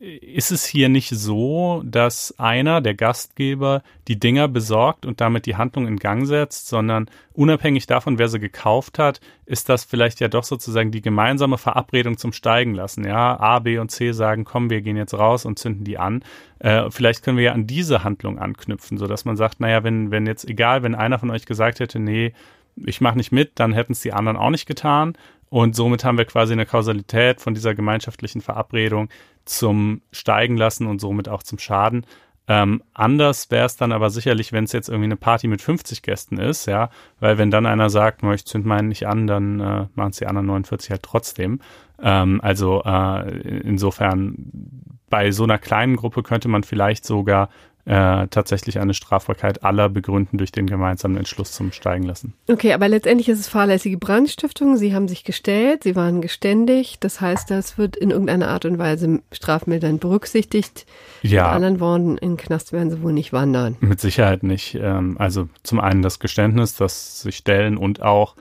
ist es hier nicht so, dass einer, der Gastgeber, die Dinger besorgt und damit die Handlung in Gang setzt, sondern unabhängig davon, wer sie gekauft hat, ist das vielleicht ja doch sozusagen die gemeinsame Verabredung zum Steigen lassen. Ja, A, B und C sagen, komm, wir gehen jetzt raus und zünden die an. Äh, vielleicht können wir ja an diese Handlung anknüpfen, so dass man sagt, naja, wenn, wenn jetzt egal, wenn einer von euch gesagt hätte, nee, ich mache nicht mit, dann hätten es die anderen auch nicht getan. Und somit haben wir quasi eine Kausalität von dieser gemeinschaftlichen Verabredung zum Steigen lassen und somit auch zum Schaden. Ähm, anders wäre es dann aber sicherlich, wenn es jetzt irgendwie eine Party mit 50 Gästen ist, ja, weil wenn dann einer sagt, ich zünd meinen nicht an, dann äh, machen es die anderen 49 halt trotzdem. Ähm, also äh, insofern bei so einer kleinen Gruppe könnte man vielleicht sogar äh, tatsächlich eine Strafbarkeit aller begründen durch den gemeinsamen Entschluss zum Steigen lassen. Okay, aber letztendlich ist es fahrlässige Brandstiftung. Sie haben sich gestellt, Sie waren geständig. Das heißt, das wird in irgendeiner Art und Weise strafmildernd berücksichtigt. Ja. Mit anderen Worten, in den Knast werden Sie wohl nicht wandern. Mit Sicherheit nicht. Ähm, also zum einen das Geständnis, das sich stellen und auch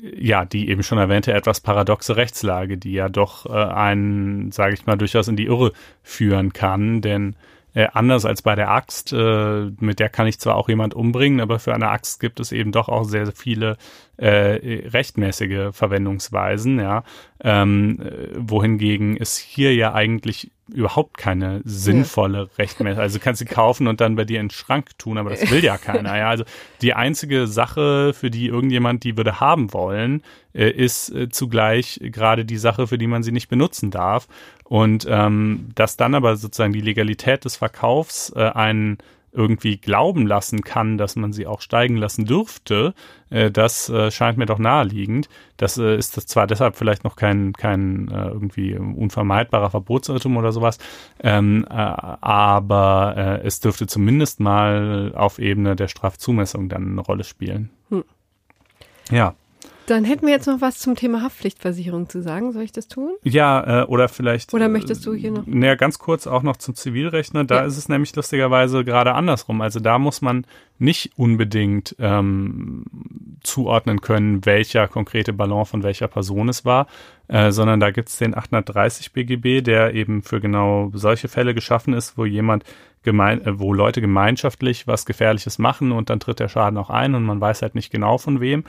ja, die eben schon erwähnte etwas paradoxe Rechtslage, die ja doch äh, einen, sage ich mal, durchaus in die Irre führen kann, denn äh, anders als bei der Axt, äh, mit der kann ich zwar auch jemand umbringen, aber für eine Axt gibt es eben doch auch sehr, sehr viele äh, rechtmäßige Verwendungsweisen, ja. Ähm, äh, wohingegen es hier ja eigentlich überhaupt keine sinnvolle ja. rechtmäßige, also du kannst sie kaufen und dann bei dir in den Schrank tun, aber das will ja keiner, ja. Also die einzige Sache, für die irgendjemand die würde haben wollen, äh, ist äh, zugleich gerade die Sache, für die man sie nicht benutzen darf. Und ähm, dass dann aber sozusagen die Legalität des Verkaufs äh, einen irgendwie glauben lassen kann, dass man sie auch steigen lassen dürfte, äh, das äh, scheint mir doch naheliegend. Das äh, ist das zwar deshalb vielleicht noch kein, kein äh, irgendwie unvermeidbarer Verbotsirrtum oder sowas, ähm, äh, aber äh, es dürfte zumindest mal auf Ebene der Strafzumessung dann eine Rolle spielen. Hm. Ja. Dann hätten wir jetzt noch was zum Thema Haftpflichtversicherung zu sagen. Soll ich das tun? Ja, äh, oder vielleicht. Oder möchtest du hier noch? Naja, ganz kurz auch noch zum Zivilrechner. Da ja. ist es nämlich lustigerweise gerade andersrum. Also da muss man nicht unbedingt ähm, zuordnen können, welcher konkrete Ballon von welcher Person es war, äh, sondern da gibt es den 830 BGB, der eben für genau solche Fälle geschaffen ist, wo jemand gemein, äh, wo Leute gemeinschaftlich was Gefährliches machen und dann tritt der Schaden auch ein und man weiß halt nicht genau von wem.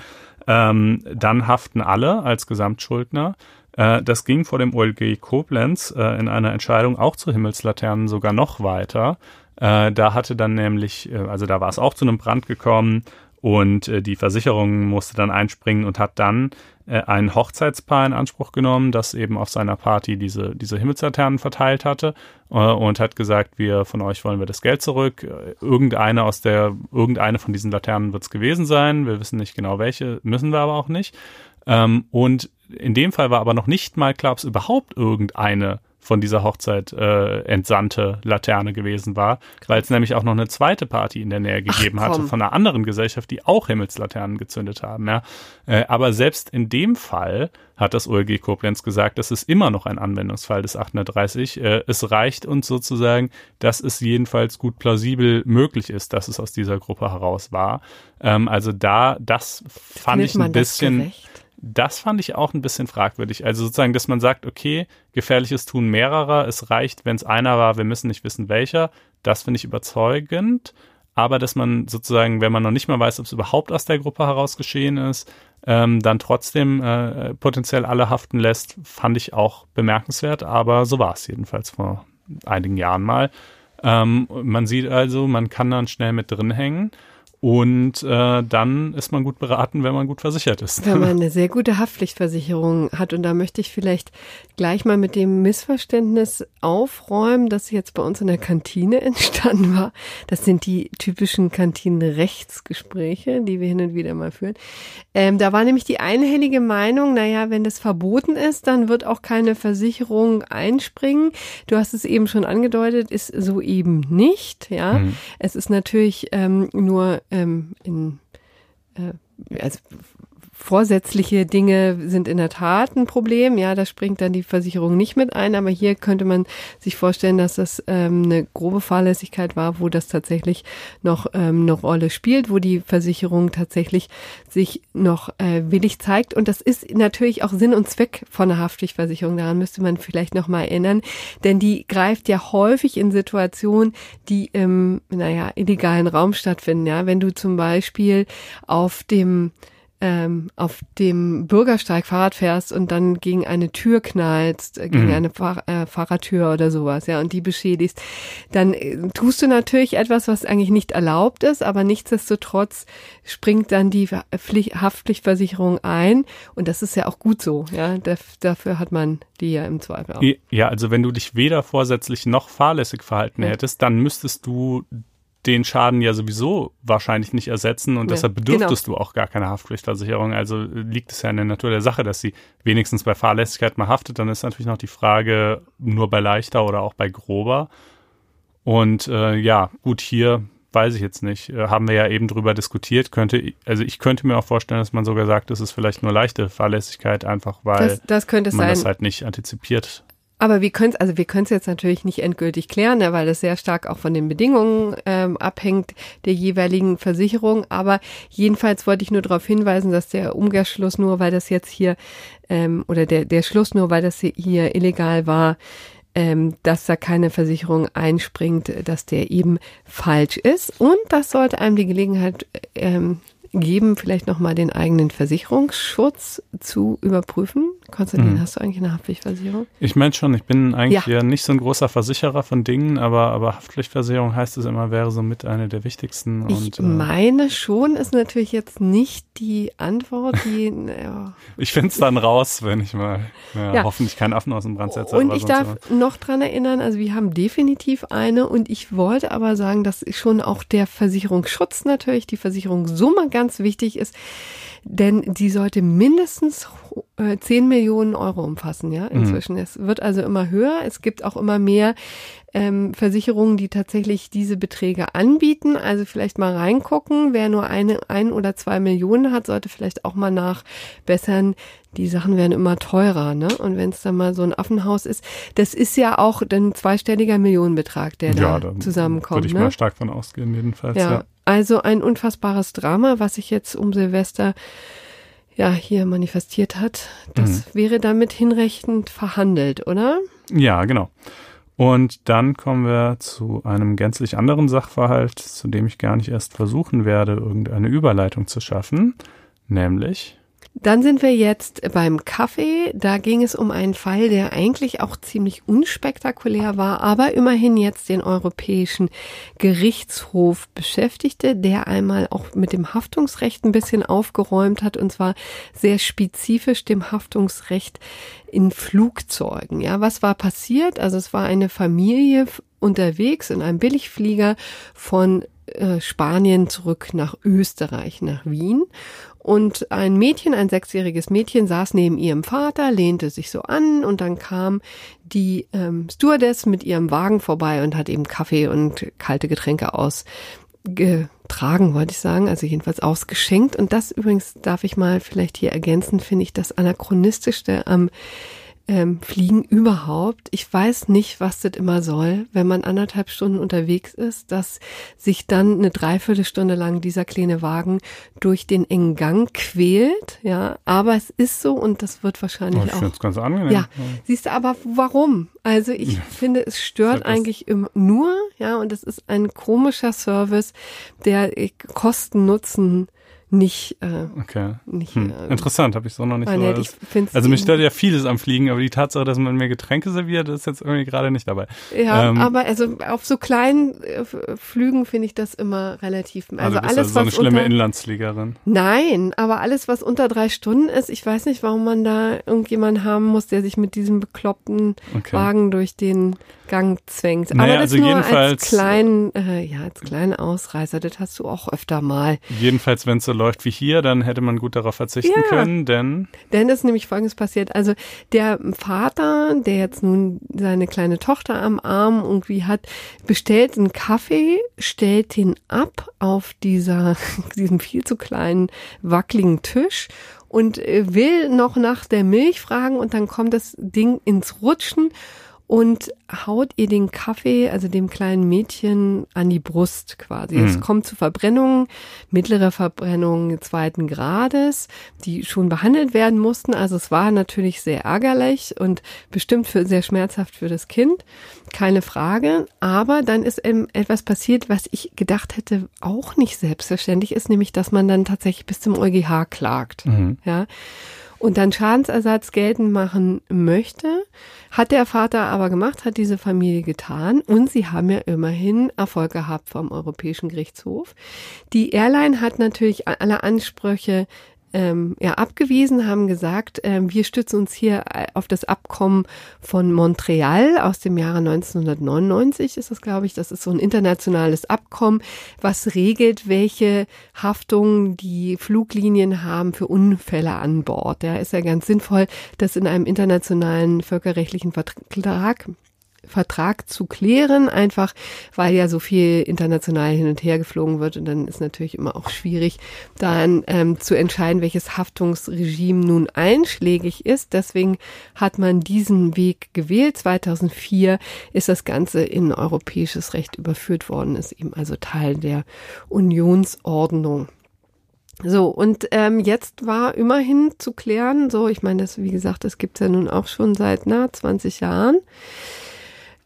Ähm, dann haften alle als Gesamtschuldner. Äh, das ging vor dem OLG Koblenz äh, in einer Entscheidung auch zu Himmelslaternen sogar noch weiter. Äh, da hatte dann nämlich, äh, also da war es auch zu einem Brand gekommen und äh, die Versicherung musste dann einspringen und hat dann äh, ein Hochzeitspaar in Anspruch genommen, das eben auf seiner Party diese, diese Himmelslaternen verteilt hatte äh, und hat gesagt, wir von euch wollen wir das Geld zurück. Äh, irgendeine aus der, irgendeine von diesen Laternen wird es gewesen sein. Wir wissen nicht genau welche, müssen wir aber auch nicht. Ähm, und in dem Fall war aber noch nicht mal klar, ob es überhaupt irgendeine von dieser Hochzeit äh, entsandte Laterne gewesen war, weil es nämlich auch noch eine zweite Party in der Nähe gegeben Ach, hatte von einer anderen Gesellschaft, die auch Himmelslaternen gezündet haben. Ja. Äh, aber selbst in dem Fall hat das OLG Koblenz gesagt, das ist immer noch ein Anwendungsfall des 830. Äh, es reicht uns sozusagen, dass es jedenfalls gut plausibel möglich ist, dass es aus dieser Gruppe heraus war. Ähm, also da, das fand Findet ich ein bisschen das fand ich auch ein bisschen fragwürdig. Also sozusagen, dass man sagt, okay, gefährliches Tun mehrerer, es reicht, wenn es einer war, wir müssen nicht wissen welcher. Das finde ich überzeugend. Aber dass man sozusagen, wenn man noch nicht mal weiß, ob es überhaupt aus der Gruppe heraus geschehen ist, ähm, dann trotzdem äh, potenziell alle haften lässt, fand ich auch bemerkenswert. Aber so war es jedenfalls vor einigen Jahren mal. Ähm, man sieht also, man kann dann schnell mit drin hängen. Und äh, dann ist man gut beraten, wenn man gut versichert ist. Wenn man eine sehr gute Haftpflichtversicherung hat. Und da möchte ich vielleicht gleich mal mit dem Missverständnis aufräumen, das jetzt bei uns in der Kantine entstanden war. Das sind die typischen Kantinenrechtsgespräche, die wir hin und wieder mal führen. Ähm, da war nämlich die einhellige Meinung, naja, wenn das verboten ist, dann wird auch keine Versicherung einspringen. Du hast es eben schon angedeutet, ist so eben nicht. Ja, mhm. es ist natürlich ähm, nur ähm, in äh, also Vorsätzliche Dinge sind in der Tat ein Problem. Ja, da springt dann die Versicherung nicht mit ein. Aber hier könnte man sich vorstellen, dass das ähm, eine grobe Fahrlässigkeit war, wo das tatsächlich noch ähm, eine Rolle spielt, wo die Versicherung tatsächlich sich noch äh, willig zeigt. Und das ist natürlich auch Sinn und Zweck von einer Haftpflichtversicherung. Daran müsste man vielleicht noch mal erinnern. Denn die greift ja häufig in Situationen, die im, naja, illegalen Raum stattfinden. Ja, wenn du zum Beispiel auf dem ähm, auf dem Bürgersteig Fahrrad fährst und dann gegen eine Tür knallst, äh, gegen mhm. eine Fahr äh, Fahrradtür oder sowas, ja, und die beschädigst, dann äh, tust du natürlich etwas, was eigentlich nicht erlaubt ist, aber nichtsdestotrotz springt dann die Pflicht, Haftpflichtversicherung ein und das ist ja auch gut so, ja, dafür hat man die ja im Zweifel auch. Ja, also wenn du dich weder vorsätzlich noch fahrlässig verhalten ja. hättest, dann müsstest du den Schaden ja sowieso wahrscheinlich nicht ersetzen und ja, deshalb bedürftest genau. du auch gar keine Haftpflichtversicherung. Also liegt es ja in der Natur der Sache, dass sie wenigstens bei Fahrlässigkeit mal haftet. Dann ist natürlich noch die Frage, nur bei leichter oder auch bei grober. Und äh, ja, gut, hier weiß ich jetzt nicht. Äh, haben wir ja eben drüber diskutiert. Könnte, also ich könnte mir auch vorstellen, dass man sogar sagt, es ist vielleicht nur leichte Fahrlässigkeit, einfach weil das, das man sein. das halt nicht antizipiert aber wir können es, also wir können jetzt natürlich nicht endgültig klären, ne, weil das sehr stark auch von den Bedingungen ähm, abhängt der jeweiligen Versicherung. Aber jedenfalls wollte ich nur darauf hinweisen, dass der Umkehrschluss nur, weil das jetzt hier ähm, oder der der Schluss nur, weil das hier illegal war, ähm, dass da keine Versicherung einspringt, dass der eben falsch ist. Und das sollte einem die Gelegenheit ähm, geben, vielleicht nochmal den eigenen Versicherungsschutz zu überprüfen. Konstantin, mhm. hast du eigentlich eine Haftpflichtversicherung? Ich meine schon, ich bin eigentlich ja. ja. nicht so ein großer Versicherer von Dingen, aber, aber Haftpflichtversicherung heißt es immer, wäre so mit eine der wichtigsten. Ich und, äh, meine schon, ist natürlich jetzt nicht die Antwort, die. ja. Ich finde es dann raus, wenn ich mal ja, ja. hoffentlich keinen Affen aus dem Brand setze. Und ich darf so. noch dran erinnern, also wir haben definitiv eine und ich wollte aber sagen, dass schon auch der Versicherungsschutz natürlich, die Versicherungssumme ganz wichtig ist denn die sollte mindestens äh, 10 Millionen Euro umfassen, ja, inzwischen. Mhm. Es wird also immer höher. Es gibt auch immer mehr ähm, Versicherungen, die tatsächlich diese Beträge anbieten. Also vielleicht mal reingucken. Wer nur eine, ein oder zwei Millionen hat, sollte vielleicht auch mal nachbessern. Die Sachen werden immer teurer, ne? Und wenn es dann mal so ein Affenhaus ist, das ist ja auch ein zweistelliger Millionenbetrag, der ja, da zusammenkommt. Würde ich ne? mal stark von ausgehen, jedenfalls. Ja. ja. Also ein unfassbares Drama, was sich jetzt um Silvester ja hier manifestiert hat. Das mhm. wäre damit hinreichend verhandelt, oder? Ja, genau. Und dann kommen wir zu einem gänzlich anderen Sachverhalt, zu dem ich gar nicht erst versuchen werde, irgendeine Überleitung zu schaffen, nämlich dann sind wir jetzt beim Kaffee. Da ging es um einen Fall, der eigentlich auch ziemlich unspektakulär war, aber immerhin jetzt den Europäischen Gerichtshof beschäftigte, der einmal auch mit dem Haftungsrecht ein bisschen aufgeräumt hat und zwar sehr spezifisch dem Haftungsrecht in Flugzeugen. Ja, was war passiert? Also es war eine Familie unterwegs in einem Billigflieger von äh, Spanien zurück nach Österreich, nach Wien. Und ein Mädchen, ein sechsjähriges Mädchen, saß neben ihrem Vater, lehnte sich so an und dann kam die ähm, Stewardess mit ihrem Wagen vorbei und hat eben Kaffee und kalte Getränke ausgetragen, wollte ich sagen, also jedenfalls ausgeschenkt. Und das übrigens darf ich mal vielleicht hier ergänzen, finde ich das anachronistischste am ähm, Fliegen überhaupt. Ich weiß nicht, was das immer soll, wenn man anderthalb Stunden unterwegs ist, dass sich dann eine Dreiviertelstunde lang dieser kleine Wagen durch den engen Gang quält. Ja, aber es ist so und das wird wahrscheinlich oh, ich auch. ganz angenehm. Ja, siehst du, aber warum? Also ich ja. finde, es stört eigentlich im, nur, ja, und es ist ein komischer Service, der äh, Kosten Nutzen nicht. Äh, okay. Nicht, hm. äh, Interessant, habe ich so noch nicht so. Als, also mich stört ja vieles am Fliegen, aber die Tatsache, dass man mir Getränke serviert, ist jetzt irgendwie gerade nicht dabei. Ja, ähm, aber also auf so kleinen äh, Flügen finde ich das immer relativ. Also, also alles also so eine was schlimme unter, Inlandsfliegerin. Nein, aber alles was unter drei Stunden ist, ich weiß nicht, warum man da irgendjemanden haben muss, der sich mit diesem bekloppten okay. Wagen durch den Gang zwängt. Naja, aber das also nur jedenfalls, als kleinen, äh, ja, als kleinen Ausreißer, das hast du auch öfter mal. Jedenfalls, wenn es so läuft wie hier, dann hätte man gut darauf verzichten ja, können, denn. Denn ist nämlich Folgendes passiert. Also der Vater, der jetzt nun seine kleine Tochter am Arm irgendwie hat, bestellt einen Kaffee, stellt ihn ab auf dieser, diesem viel zu kleinen, wackeligen Tisch und äh, will noch nach der Milch fragen und dann kommt das Ding ins Rutschen und haut ihr den Kaffee, also dem kleinen Mädchen, an die Brust quasi. Mhm. Es kommt zu Verbrennungen, mittlere Verbrennungen zweiten Grades, die schon behandelt werden mussten. Also es war natürlich sehr ärgerlich und bestimmt für sehr schmerzhaft für das Kind, keine Frage. Aber dann ist eben etwas passiert, was ich gedacht hätte, auch nicht selbstverständlich ist, nämlich, dass man dann tatsächlich bis zum EuGH klagt. Mhm. Ja und dann Schadensersatz geltend machen möchte. Hat der Vater aber gemacht, hat diese Familie getan und sie haben ja immerhin Erfolg gehabt vom Europäischen Gerichtshof. Die Airline hat natürlich alle Ansprüche ähm, ja, abgewiesen, haben gesagt, ähm, wir stützen uns hier äh, auf das Abkommen von Montreal aus dem Jahre 1999 ist das, glaube ich. Das ist so ein internationales Abkommen, was regelt, welche Haftungen die Fluglinien haben für Unfälle an Bord. Ja, ist ja ganz sinnvoll, das in einem internationalen völkerrechtlichen Vertrag Vertrag zu klären, einfach weil ja so viel international hin und her geflogen wird und dann ist natürlich immer auch schwierig, dann ähm, zu entscheiden, welches Haftungsregime nun einschlägig ist. Deswegen hat man diesen Weg gewählt. 2004 ist das Ganze in europäisches Recht überführt worden, ist eben also Teil der Unionsordnung. So, und ähm, jetzt war immerhin zu klären, so, ich meine, das, wie gesagt, das gibt's ja nun auch schon seit na 20 Jahren.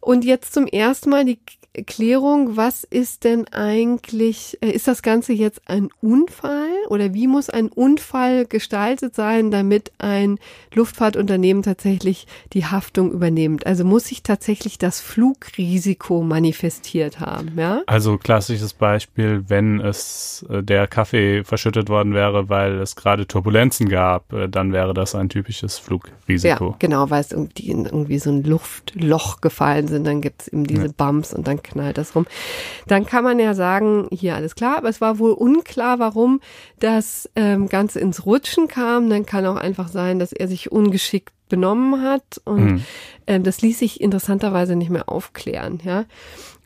Und jetzt zum ersten Mal die Klärung, was ist denn eigentlich, äh, ist das Ganze jetzt ein Unfall oder wie muss ein Unfall gestaltet sein, damit ein Luftfahrtunternehmen tatsächlich die Haftung übernimmt? Also muss sich tatsächlich das Flugrisiko manifestiert haben, ja? Also klassisches Beispiel, wenn es äh, der Kaffee verschüttet worden wäre, weil es gerade Turbulenzen gab, äh, dann wäre das ein typisches Flugrisiko. Ja, genau, weil es irgendwie in irgendwie so ein Luftloch gefallen sind, dann gibt es eben diese. Bumps und dann knallt das rum. Dann kann man ja sagen, hier alles klar, aber es war wohl unklar, warum das ähm, Ganze ins Rutschen kam. Dann kann auch einfach sein, dass er sich ungeschickt benommen hat und mhm. ähm, das ließ sich interessanterweise nicht mehr aufklären, ja.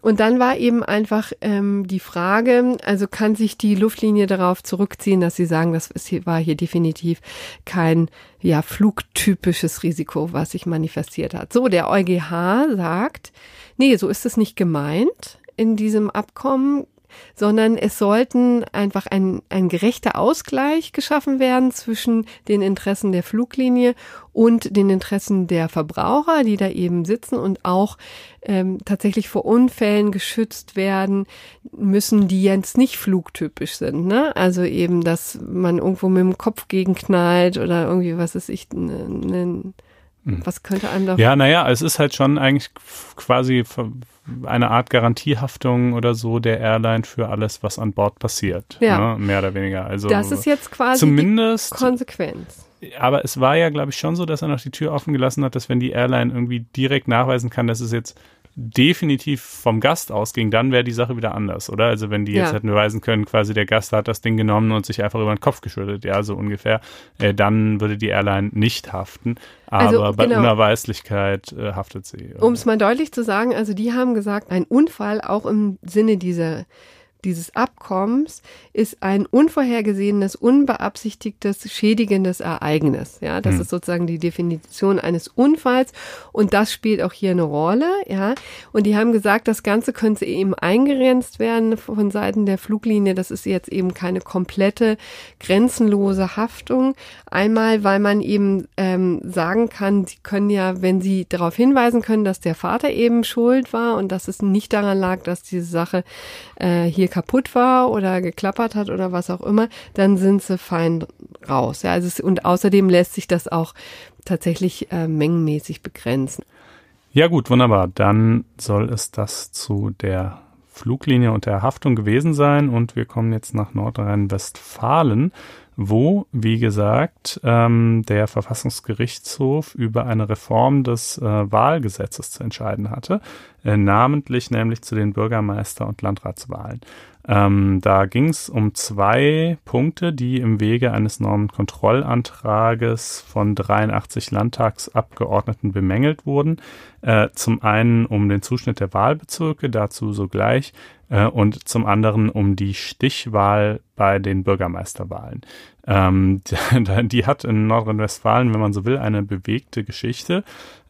Und dann war eben einfach ähm, die Frage, also kann sich die Luftlinie darauf zurückziehen, dass sie sagen, das ist hier, war hier definitiv kein ja flugtypisches Risiko, was sich manifestiert hat. So, der EuGH sagt, nee, so ist es nicht gemeint in diesem Abkommen sondern es sollten einfach ein, ein gerechter Ausgleich geschaffen werden zwischen den Interessen der Fluglinie und den Interessen der Verbraucher, die da eben sitzen und auch ähm, tatsächlich vor Unfällen geschützt werden müssen, die jetzt nicht flugtypisch sind. Ne? Also eben, dass man irgendwo mit dem Kopf gegenknallt oder irgendwie, was ist ich, ne, ne, was könnte einem da... Ja, naja, es ist halt schon eigentlich quasi eine Art Garantiehaftung oder so der Airline für alles, was an Bord passiert. Ja. Ne? Mehr oder weniger. Also das ist jetzt quasi zumindest, die Konsequenz. Aber es war ja, glaube ich, schon so, dass er noch die Tür offen gelassen hat, dass wenn die Airline irgendwie direkt nachweisen kann, dass es jetzt definitiv vom Gast ausging, dann wäre die Sache wieder anders, oder? Also wenn die jetzt hätten beweisen können, quasi der Gast hat das Ding genommen und sich einfach über den Kopf geschüttet, ja, so ungefähr, äh, dann würde die Airline nicht haften. Also Aber also, bei genau. Unerweislichkeit äh, haftet sie. Um es mal deutlich zu sagen, also die haben gesagt, ein Unfall auch im Sinne dieser dieses Abkommens ist ein unvorhergesehenes, unbeabsichtigtes, schädigendes Ereignis. Ja, das hm. ist sozusagen die Definition eines Unfalls und das spielt auch hier eine Rolle. Ja, und die haben gesagt, das Ganze könnte eben eingegrenzt werden von Seiten der Fluglinie. Das ist jetzt eben keine komplette, grenzenlose Haftung. Einmal, weil man eben ähm, sagen kann, sie können ja, wenn sie darauf hinweisen können, dass der Vater eben schuld war und dass es nicht daran lag, dass diese Sache äh, hier kaputt war oder geklappert hat oder was auch immer, dann sind sie fein raus. Ja, also es, und außerdem lässt sich das auch tatsächlich äh, mengenmäßig begrenzen. Ja gut, wunderbar. Dann soll es das zu der Fluglinie und der Haftung gewesen sein und wir kommen jetzt nach Nordrhein-Westfalen wo, wie gesagt, ähm, der Verfassungsgerichtshof über eine Reform des äh, Wahlgesetzes zu entscheiden hatte, äh, namentlich nämlich zu den Bürgermeister- und Landratswahlen. Ähm, da ging es um zwei Punkte, die im Wege eines Normenkontrollantrages von 83 Landtagsabgeordneten bemängelt wurden. Äh, zum einen um den Zuschnitt der Wahlbezirke, dazu sogleich äh, und zum anderen um die Stichwahl bei den Bürgermeisterwahlen. Ähm, die, hat in Nordrhein-Westfalen, wenn man so will, eine bewegte Geschichte.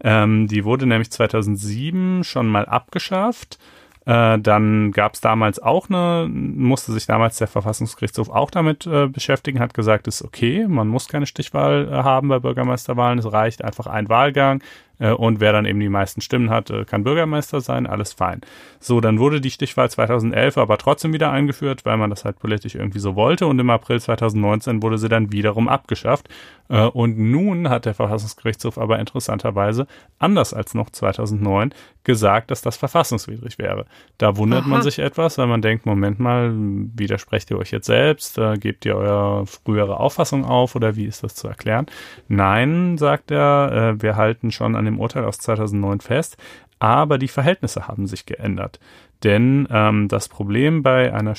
Ähm, die wurde nämlich 2007 schon mal abgeschafft. Äh, dann gab es damals auch eine, musste sich damals der Verfassungsgerichtshof auch damit äh, beschäftigen, hat gesagt, ist okay, man muss keine Stichwahl äh, haben bei Bürgermeisterwahlen, es reicht einfach ein Wahlgang. Äh, und wer dann eben die meisten Stimmen hat, äh, kann Bürgermeister sein, alles fein. So, dann wurde die Stichwahl 2011 aber trotzdem wieder eingeführt, weil man das halt politisch irgendwie so wollte und im April 2019 wurde sie dann wiederum abgeschafft. Äh, und nun hat der Verfassungsgerichtshof aber interessanterweise, anders als noch 2009, gesagt, dass das verfassungswidrig wäre. Da wundert Aha. man sich etwas, weil man denkt, Moment mal, widersprecht ihr euch jetzt selbst? Gebt ihr eure frühere Auffassung auf oder wie ist das zu erklären? Nein, sagt er, wir halten schon an an dem Urteil aus 2009 fest, aber die Verhältnisse haben sich geändert. Denn ähm, das Problem bei einer,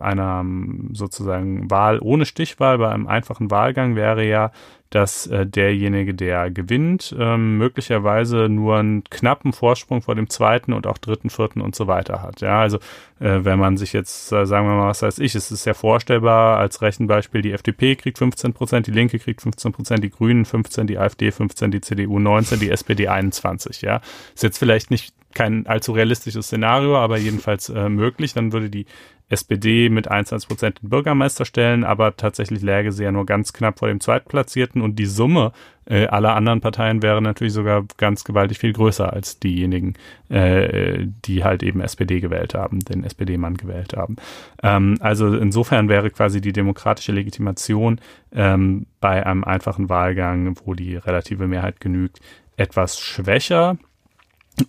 einer sozusagen Wahl ohne Stichwahl, bei einem einfachen Wahlgang wäre ja, dass äh, derjenige, der gewinnt, ähm, möglicherweise nur einen knappen Vorsprung vor dem zweiten und auch dritten, vierten und so weiter hat. Ja, also äh, wenn man sich jetzt, äh, sagen wir mal, was weiß ich, es ist ja vorstellbar, als Rechenbeispiel, die FDP kriegt 15 Prozent, die Linke kriegt 15 Prozent, die Grünen 15, die AfD 15, die CDU 19, die SPD 21. Ja, ist jetzt vielleicht nicht kein allzu realistisches Szenario, aber jedenfalls äh, möglich. Dann würde die SPD mit 21 Prozent den Bürgermeister stellen, aber tatsächlich läge sie ja nur ganz knapp vor dem Zweitplatzierten und die Summe äh, aller anderen Parteien wäre natürlich sogar ganz gewaltig viel größer als diejenigen, äh, die halt eben SPD gewählt haben, den SPD-Mann gewählt haben. Ähm, also insofern wäre quasi die demokratische Legitimation ähm, bei einem einfachen Wahlgang, wo die relative Mehrheit genügt, etwas schwächer.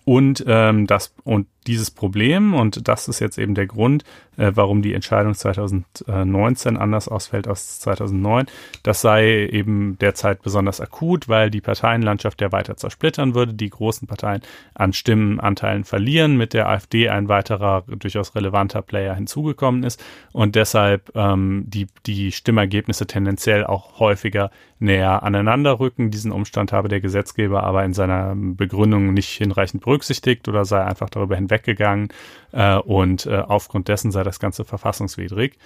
Und ähm, das und dieses Problem, und das ist jetzt eben der Grund, äh, warum die Entscheidung 2019 anders ausfällt als 2009, das sei eben derzeit besonders akut, weil die Parteienlandschaft ja weiter zersplittern würde, die großen Parteien an Stimmenanteilen verlieren, mit der AfD ein weiterer durchaus relevanter Player hinzugekommen ist. Und deshalb ähm, die, die Stimmergebnisse tendenziell auch häufiger näher aneinander rücken. Diesen Umstand habe der Gesetzgeber aber in seiner Begründung nicht hinreichend berücksichtigt oder sei einfach darüber hinweg weggegangen äh, und äh, aufgrund dessen sei das Ganze verfassungswidrig.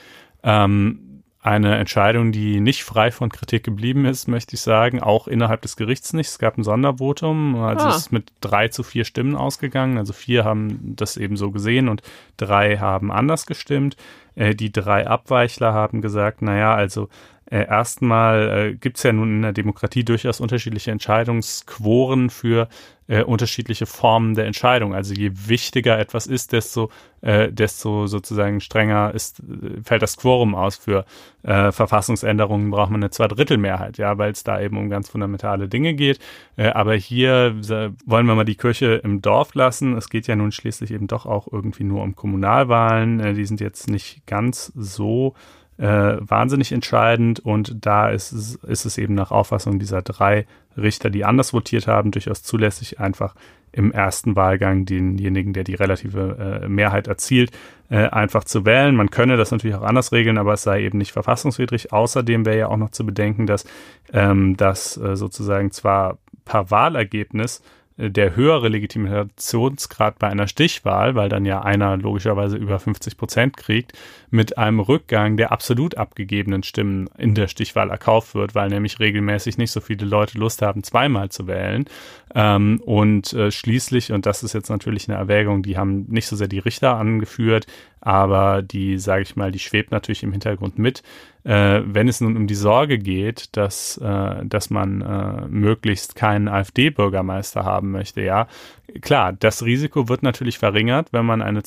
Ähm, eine Entscheidung, die nicht frei von Kritik geblieben ist, möchte ich sagen, auch innerhalb des Gerichts nicht. Es gab ein Sondervotum, also ah. es ist mit drei zu vier Stimmen ausgegangen. Also vier haben das eben so gesehen und drei haben anders gestimmt. Äh, die drei Abweichler haben gesagt, naja, also äh, erstmal äh, gibt es ja nun in der Demokratie durchaus unterschiedliche Entscheidungsquoren für äh, unterschiedliche Formen der Entscheidung. Also je wichtiger etwas ist, desto, äh, desto sozusagen strenger ist, äh, fällt das Quorum aus. Für äh, Verfassungsänderungen braucht man eine Zweidrittelmehrheit, ja, weil es da eben um ganz fundamentale Dinge geht. Äh, aber hier wollen wir mal die Kirche im Dorf lassen. Es geht ja nun schließlich eben doch auch irgendwie nur um Kommunalwahlen. Äh, die sind jetzt nicht ganz so äh, wahnsinnig entscheidend und da ist es, ist es eben nach Auffassung dieser drei Richter, die anders votiert haben, durchaus zulässig, einfach im ersten Wahlgang denjenigen, der die relative äh, Mehrheit erzielt, äh, einfach zu wählen. Man könne das natürlich auch anders regeln, aber es sei eben nicht verfassungswidrig. Außerdem wäre ja auch noch zu bedenken, dass ähm, das äh, sozusagen zwar per Wahlergebnis der höhere Legitimationsgrad bei einer Stichwahl, weil dann ja einer logischerweise über 50 Prozent kriegt, mit einem Rückgang der absolut abgegebenen Stimmen in der Stichwahl erkauft wird, weil nämlich regelmäßig nicht so viele Leute Lust haben, zweimal zu wählen. Ähm, und äh, schließlich, und das ist jetzt natürlich eine Erwägung, die haben nicht so sehr die Richter angeführt, aber die, sage ich mal, die schwebt natürlich im Hintergrund mit. Äh, wenn es nun um die Sorge geht, dass, äh, dass man äh, möglichst keinen AfD-Bürgermeister haben möchte, ja, klar, das Risiko wird natürlich verringert, wenn man eine,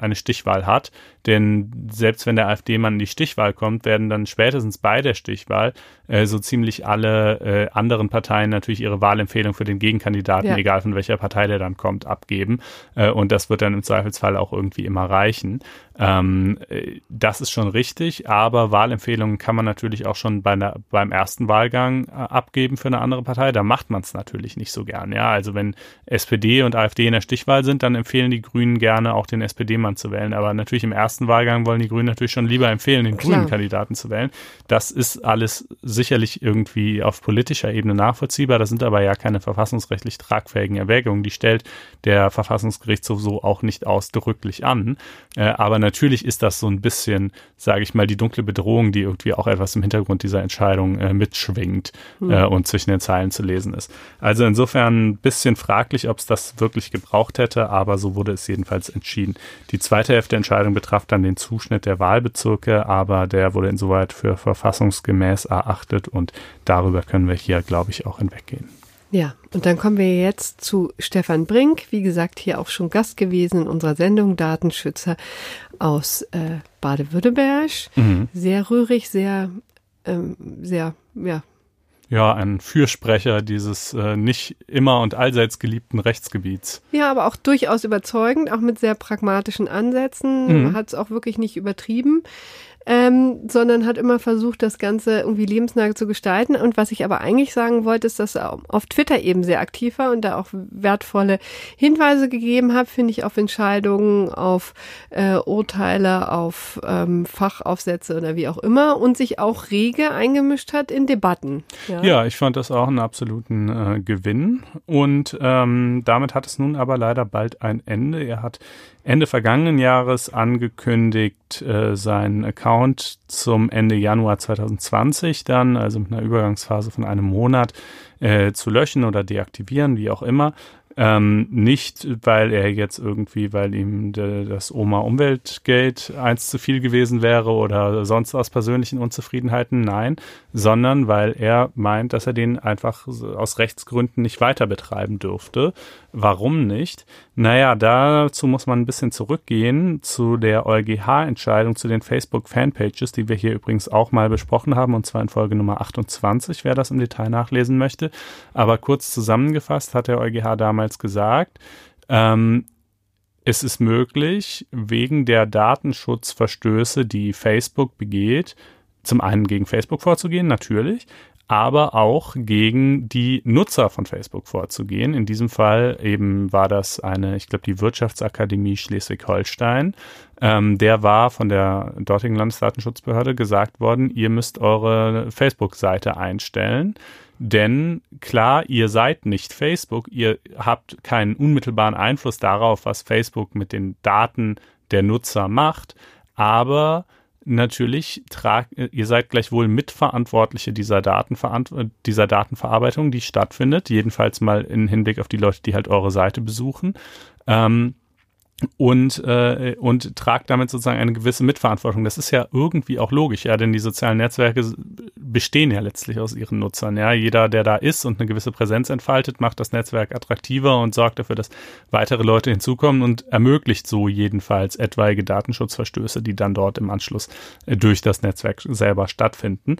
eine Stichwahl hat, denn selbst wenn der AfD-Mann in die Stichwahl kommt, werden dann spätestens bei der Stichwahl äh, so ziemlich alle äh, anderen Parteien natürlich ihre Wahlempfehlung für den Gegenkandidaten, ja. egal von welcher Partei der dann kommt, abgeben. Äh, und das wird dann im Zweifelsfall auch irgendwie immer reichen. Ähm, äh, das ist schon richtig, aber Wahlempfehlungen kann man natürlich auch schon bei einer, beim ersten Wahlgang äh, abgeben für eine andere Partei. Da macht man es natürlich nicht so gern. Ja, also wenn SPD und AfD in der Stichwahl sind, dann empfehlen die Grünen gerne auch den SPD-Mann zu wählen. Aber natürlich im ersten Wahlgang wollen die Grünen natürlich schon lieber empfehlen, den Klar. grünen Kandidaten zu wählen. Das ist alles sicherlich irgendwie auf politischer Ebene nachvollziehbar. Das sind aber ja keine verfassungsrechtlich tragfähigen Erwägungen. Die stellt der Verfassungsgerichtshof so auch nicht ausdrücklich an. Äh, aber natürlich ist das so ein bisschen, sage ich mal, die dunkle Bedrohung, die irgendwie auch etwas im Hintergrund dieser Entscheidung äh, mitschwingt mhm. äh, und zwischen den Zeilen zu lesen ist. Also insofern ein bisschen fraglich, ob es das wirklich gebraucht hätte, aber so wurde es jedenfalls entschieden. Die zweite Hälfte der Entscheidung betraf dann den Zuschnitt der Wahlbezirke, aber der wurde insoweit für verfassungsgemäß erachtet und darüber können wir hier, glaube ich, auch hinweggehen. Ja, und dann kommen wir jetzt zu Stefan Brink, wie gesagt, hier auch schon Gast gewesen in unserer Sendung Datenschützer aus äh, Baden-Württemberg. Mhm. Sehr rührig, sehr, ähm, sehr, ja. Ja, ein Fürsprecher dieses äh, nicht immer und allseits geliebten Rechtsgebiets. Ja, aber auch durchaus überzeugend, auch mit sehr pragmatischen Ansätzen, mhm. hat es auch wirklich nicht übertrieben ähm, sondern hat immer versucht, das Ganze irgendwie lebensnah zu gestalten. Und was ich aber eigentlich sagen wollte, ist, dass er auf Twitter eben sehr aktiv war und da auch wertvolle Hinweise gegeben hat, finde ich, auf Entscheidungen, auf äh, Urteile, auf ähm, Fachaufsätze oder wie auch immer und sich auch rege eingemischt hat in Debatten. Ja, ja ich fand das auch einen absoluten äh, Gewinn. Und ähm, damit hat es nun aber leider bald ein Ende. Er hat Ende vergangenen Jahres angekündigt, äh, seinen Account zum Ende Januar 2020 dann, also mit einer Übergangsphase von einem Monat, äh, zu löschen oder deaktivieren, wie auch immer. Ähm, nicht, weil er jetzt irgendwie, weil ihm de, das Oma-Umweltgeld eins zu viel gewesen wäre oder sonst aus persönlichen Unzufriedenheiten, nein, sondern weil er meint, dass er den einfach aus Rechtsgründen nicht weiter betreiben dürfte. Warum nicht? Naja, dazu muss man ein bisschen zurückgehen zu der EuGH-Entscheidung zu den Facebook-Fanpages, die wir hier übrigens auch mal besprochen haben, und zwar in Folge Nummer 28, wer das im Detail nachlesen möchte. Aber kurz zusammengefasst hat der EuGH damals gesagt, ähm, es ist möglich, wegen der Datenschutzverstöße, die Facebook begeht, zum einen gegen Facebook vorzugehen, natürlich, aber auch gegen die Nutzer von Facebook vorzugehen. In diesem Fall eben war das eine, ich glaube, die Wirtschaftsakademie Schleswig-Holstein. Ähm, der war von der dortigen Landesdatenschutzbehörde gesagt worden, ihr müsst eure Facebook-Seite einstellen. Denn klar, ihr seid nicht Facebook, ihr habt keinen unmittelbaren Einfluss darauf, was Facebook mit den Daten der Nutzer macht, aber natürlich tragt, ihr seid gleichwohl Mitverantwortliche dieser, dieser Datenverarbeitung, die stattfindet, jedenfalls mal in Hinblick auf die Leute, die halt eure Seite besuchen. Ähm, und, äh, und tragt damit sozusagen eine gewisse Mitverantwortung. Das ist ja irgendwie auch logisch, ja, denn die sozialen Netzwerke bestehen ja letztlich aus ihren Nutzern. Ja, jeder, der da ist und eine gewisse Präsenz entfaltet, macht das Netzwerk attraktiver und sorgt dafür, dass weitere Leute hinzukommen und ermöglicht so jedenfalls etwaige Datenschutzverstöße, die dann dort im Anschluss äh, durch das Netzwerk selber stattfinden.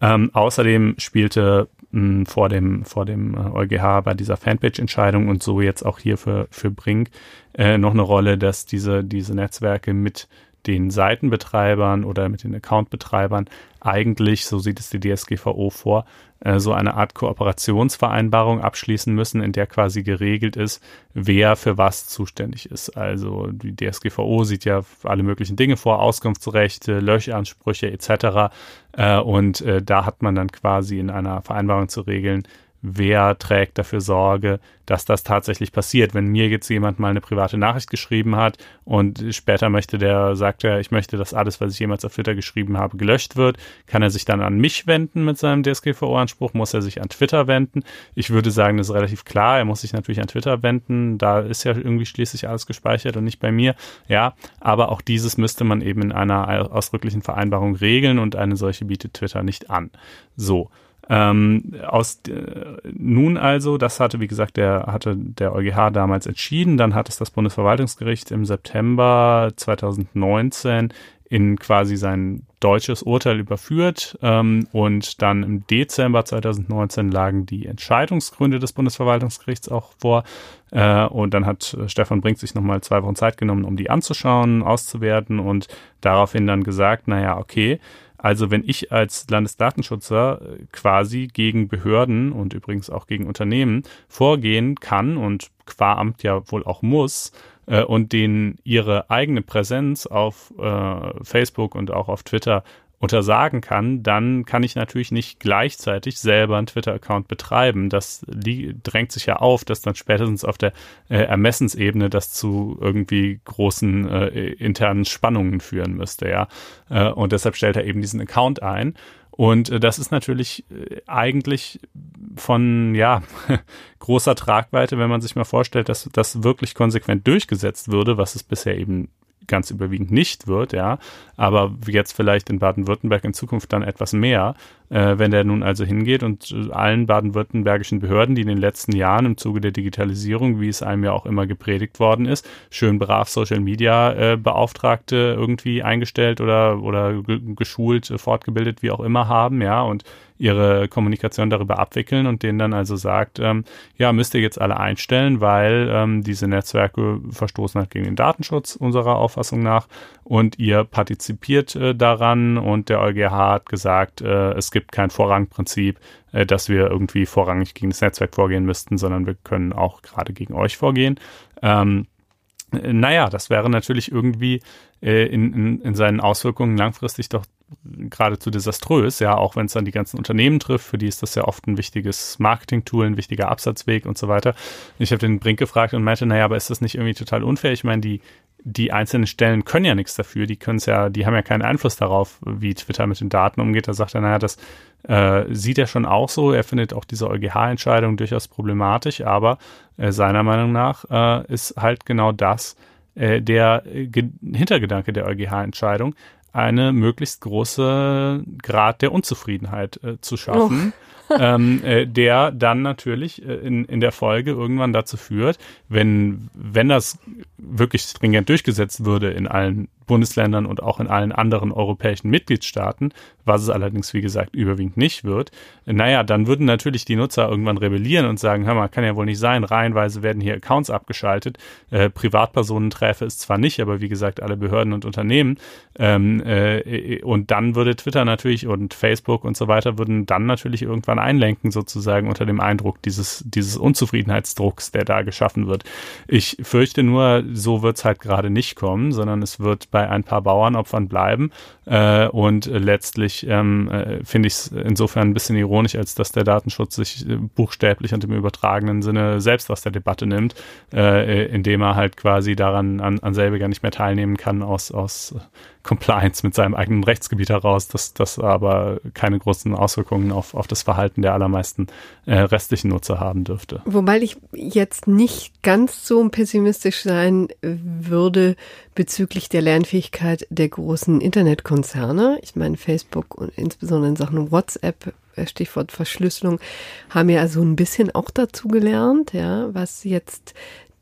Ähm, außerdem spielte mh, vor dem vor dem äh, EuGH bei dieser Fanpage-Entscheidung und so jetzt auch hier für für Brink äh, noch eine Rolle, dass diese, diese Netzwerke mit den Seitenbetreibern oder mit den Accountbetreibern eigentlich, so sieht es die DSGVO vor, äh, so eine Art Kooperationsvereinbarung abschließen müssen, in der quasi geregelt ist, wer für was zuständig ist. Also die DSGVO sieht ja alle möglichen Dinge vor, Auskunftsrechte, Löchansprüche etc. Äh, und äh, da hat man dann quasi in einer Vereinbarung zu regeln, wer trägt dafür Sorge, dass das tatsächlich passiert. Wenn mir jetzt jemand mal eine private Nachricht geschrieben hat und später möchte der, sagt er, ich möchte, dass alles, was ich jemals auf Twitter geschrieben habe, gelöscht wird, kann er sich dann an mich wenden mit seinem DSGVO-Anspruch, muss er sich an Twitter wenden. Ich würde sagen, das ist relativ klar, er muss sich natürlich an Twitter wenden, da ist ja irgendwie schließlich alles gespeichert und nicht bei mir. Ja, aber auch dieses müsste man eben in einer ausdrücklichen Vereinbarung regeln und eine solche bietet Twitter nicht an. So. Ähm, aus äh, nun also, das hatte wie gesagt der hatte der EuGH damals entschieden, dann hat es das Bundesverwaltungsgericht im September 2019 in quasi sein deutsches Urteil überführt. Ähm, und dann im Dezember 2019 lagen die Entscheidungsgründe des Bundesverwaltungsgerichts auch vor. Äh, und dann hat Stefan Brink sich nochmal zwei Wochen Zeit genommen, um die anzuschauen, auszuwerten und daraufhin dann gesagt, naja, okay, also wenn ich als Landesdatenschützer äh, quasi gegen Behörden und übrigens auch gegen Unternehmen vorgehen kann und qua Amt ja wohl auch muss äh, und denen ihre eigene Präsenz auf äh, Facebook und auch auf Twitter untersagen kann, dann kann ich natürlich nicht gleichzeitig selber einen Twitter-Account betreiben. Das drängt sich ja auf, dass dann spätestens auf der äh, Ermessensebene das zu irgendwie großen äh, internen Spannungen führen müsste, ja. Äh, und deshalb stellt er eben diesen Account ein. Und äh, das ist natürlich äh, eigentlich von, ja, großer Tragweite, wenn man sich mal vorstellt, dass das wirklich konsequent durchgesetzt würde, was es bisher eben ganz überwiegend nicht wird, ja, aber jetzt vielleicht in Baden-Württemberg in Zukunft dann etwas mehr, äh, wenn der nun also hingeht und äh, allen baden-württembergischen Behörden, die in den letzten Jahren im Zuge der Digitalisierung, wie es einem ja auch immer gepredigt worden ist, schön brav Social Media äh, Beauftragte irgendwie eingestellt oder oder geschult, äh, fortgebildet, wie auch immer haben, ja, und ihre Kommunikation darüber abwickeln und denen dann also sagt, ähm, ja, müsst ihr jetzt alle einstellen, weil ähm, diese Netzwerke verstoßen halt gegen den Datenschutz unserer Auffassung nach und ihr partizipiert äh, daran und der EuGH hat gesagt, äh, es gibt kein Vorrangprinzip, äh, dass wir irgendwie vorrangig gegen das Netzwerk vorgehen müssten, sondern wir können auch gerade gegen euch vorgehen. Ähm, naja, das wäre natürlich irgendwie äh, in, in, in seinen Auswirkungen langfristig doch geradezu desaströs, ja, auch wenn es dann die ganzen Unternehmen trifft, für die ist das ja oft ein wichtiges Marketing-Tool, ein wichtiger Absatzweg und so weiter. Ich habe den Brink gefragt und meinte, naja, aber ist das nicht irgendwie total unfair? Ich meine, die, die einzelnen Stellen können ja nichts dafür, die können es ja, die haben ja keinen Einfluss darauf, wie Twitter mit den Daten umgeht. Da sagt er, naja, das äh, sieht er schon auch so. Er findet auch diese EuGH-Entscheidung durchaus problematisch, aber äh, seiner Meinung nach äh, ist halt genau das äh, der äh, Hintergedanke der EuGH-Entscheidung, eine möglichst große Grad der Unzufriedenheit äh, zu schaffen. Oh. Ähm, äh, der dann natürlich äh, in, in der Folge irgendwann dazu führt, wenn, wenn das wirklich stringent durchgesetzt würde in allen Bundesländern und auch in allen anderen europäischen Mitgliedstaaten, was es allerdings, wie gesagt, überwiegend nicht wird, naja, dann würden natürlich die Nutzer irgendwann rebellieren und sagen, hör mal, kann ja wohl nicht sein, reihenweise werden hier Accounts abgeschaltet, äh, Privatpersonenträfe ist zwar nicht, aber wie gesagt, alle Behörden und Unternehmen ähm, äh, und dann würde Twitter natürlich und Facebook und so weiter würden dann natürlich irgendwann einlenken sozusagen unter dem Eindruck dieses, dieses Unzufriedenheitsdrucks, der da geschaffen wird. Ich fürchte nur, so wird es halt gerade nicht kommen, sondern es wird bei ein paar Bauernopfern bleiben. Äh, und letztlich ähm, äh, finde ich es insofern ein bisschen ironisch, als dass der Datenschutz sich äh, buchstäblich und im übertragenen Sinne selbst aus der Debatte nimmt, äh, indem er halt quasi daran an, an selbiger nicht mehr teilnehmen kann aus, aus Compliance mit seinem eigenen Rechtsgebiet heraus, dass das aber keine großen Auswirkungen auf, auf das Verhalten der allermeisten äh, restlichen Nutzer haben dürfte. Wobei ich jetzt nicht ganz so pessimistisch sein würde bezüglich der Lernfähigkeit der großen Internetkonzerne. Ich meine, Facebook und insbesondere in Sachen WhatsApp äh, Stichwort Verschlüsselung, haben ja so ein bisschen auch dazu gelernt, ja, was jetzt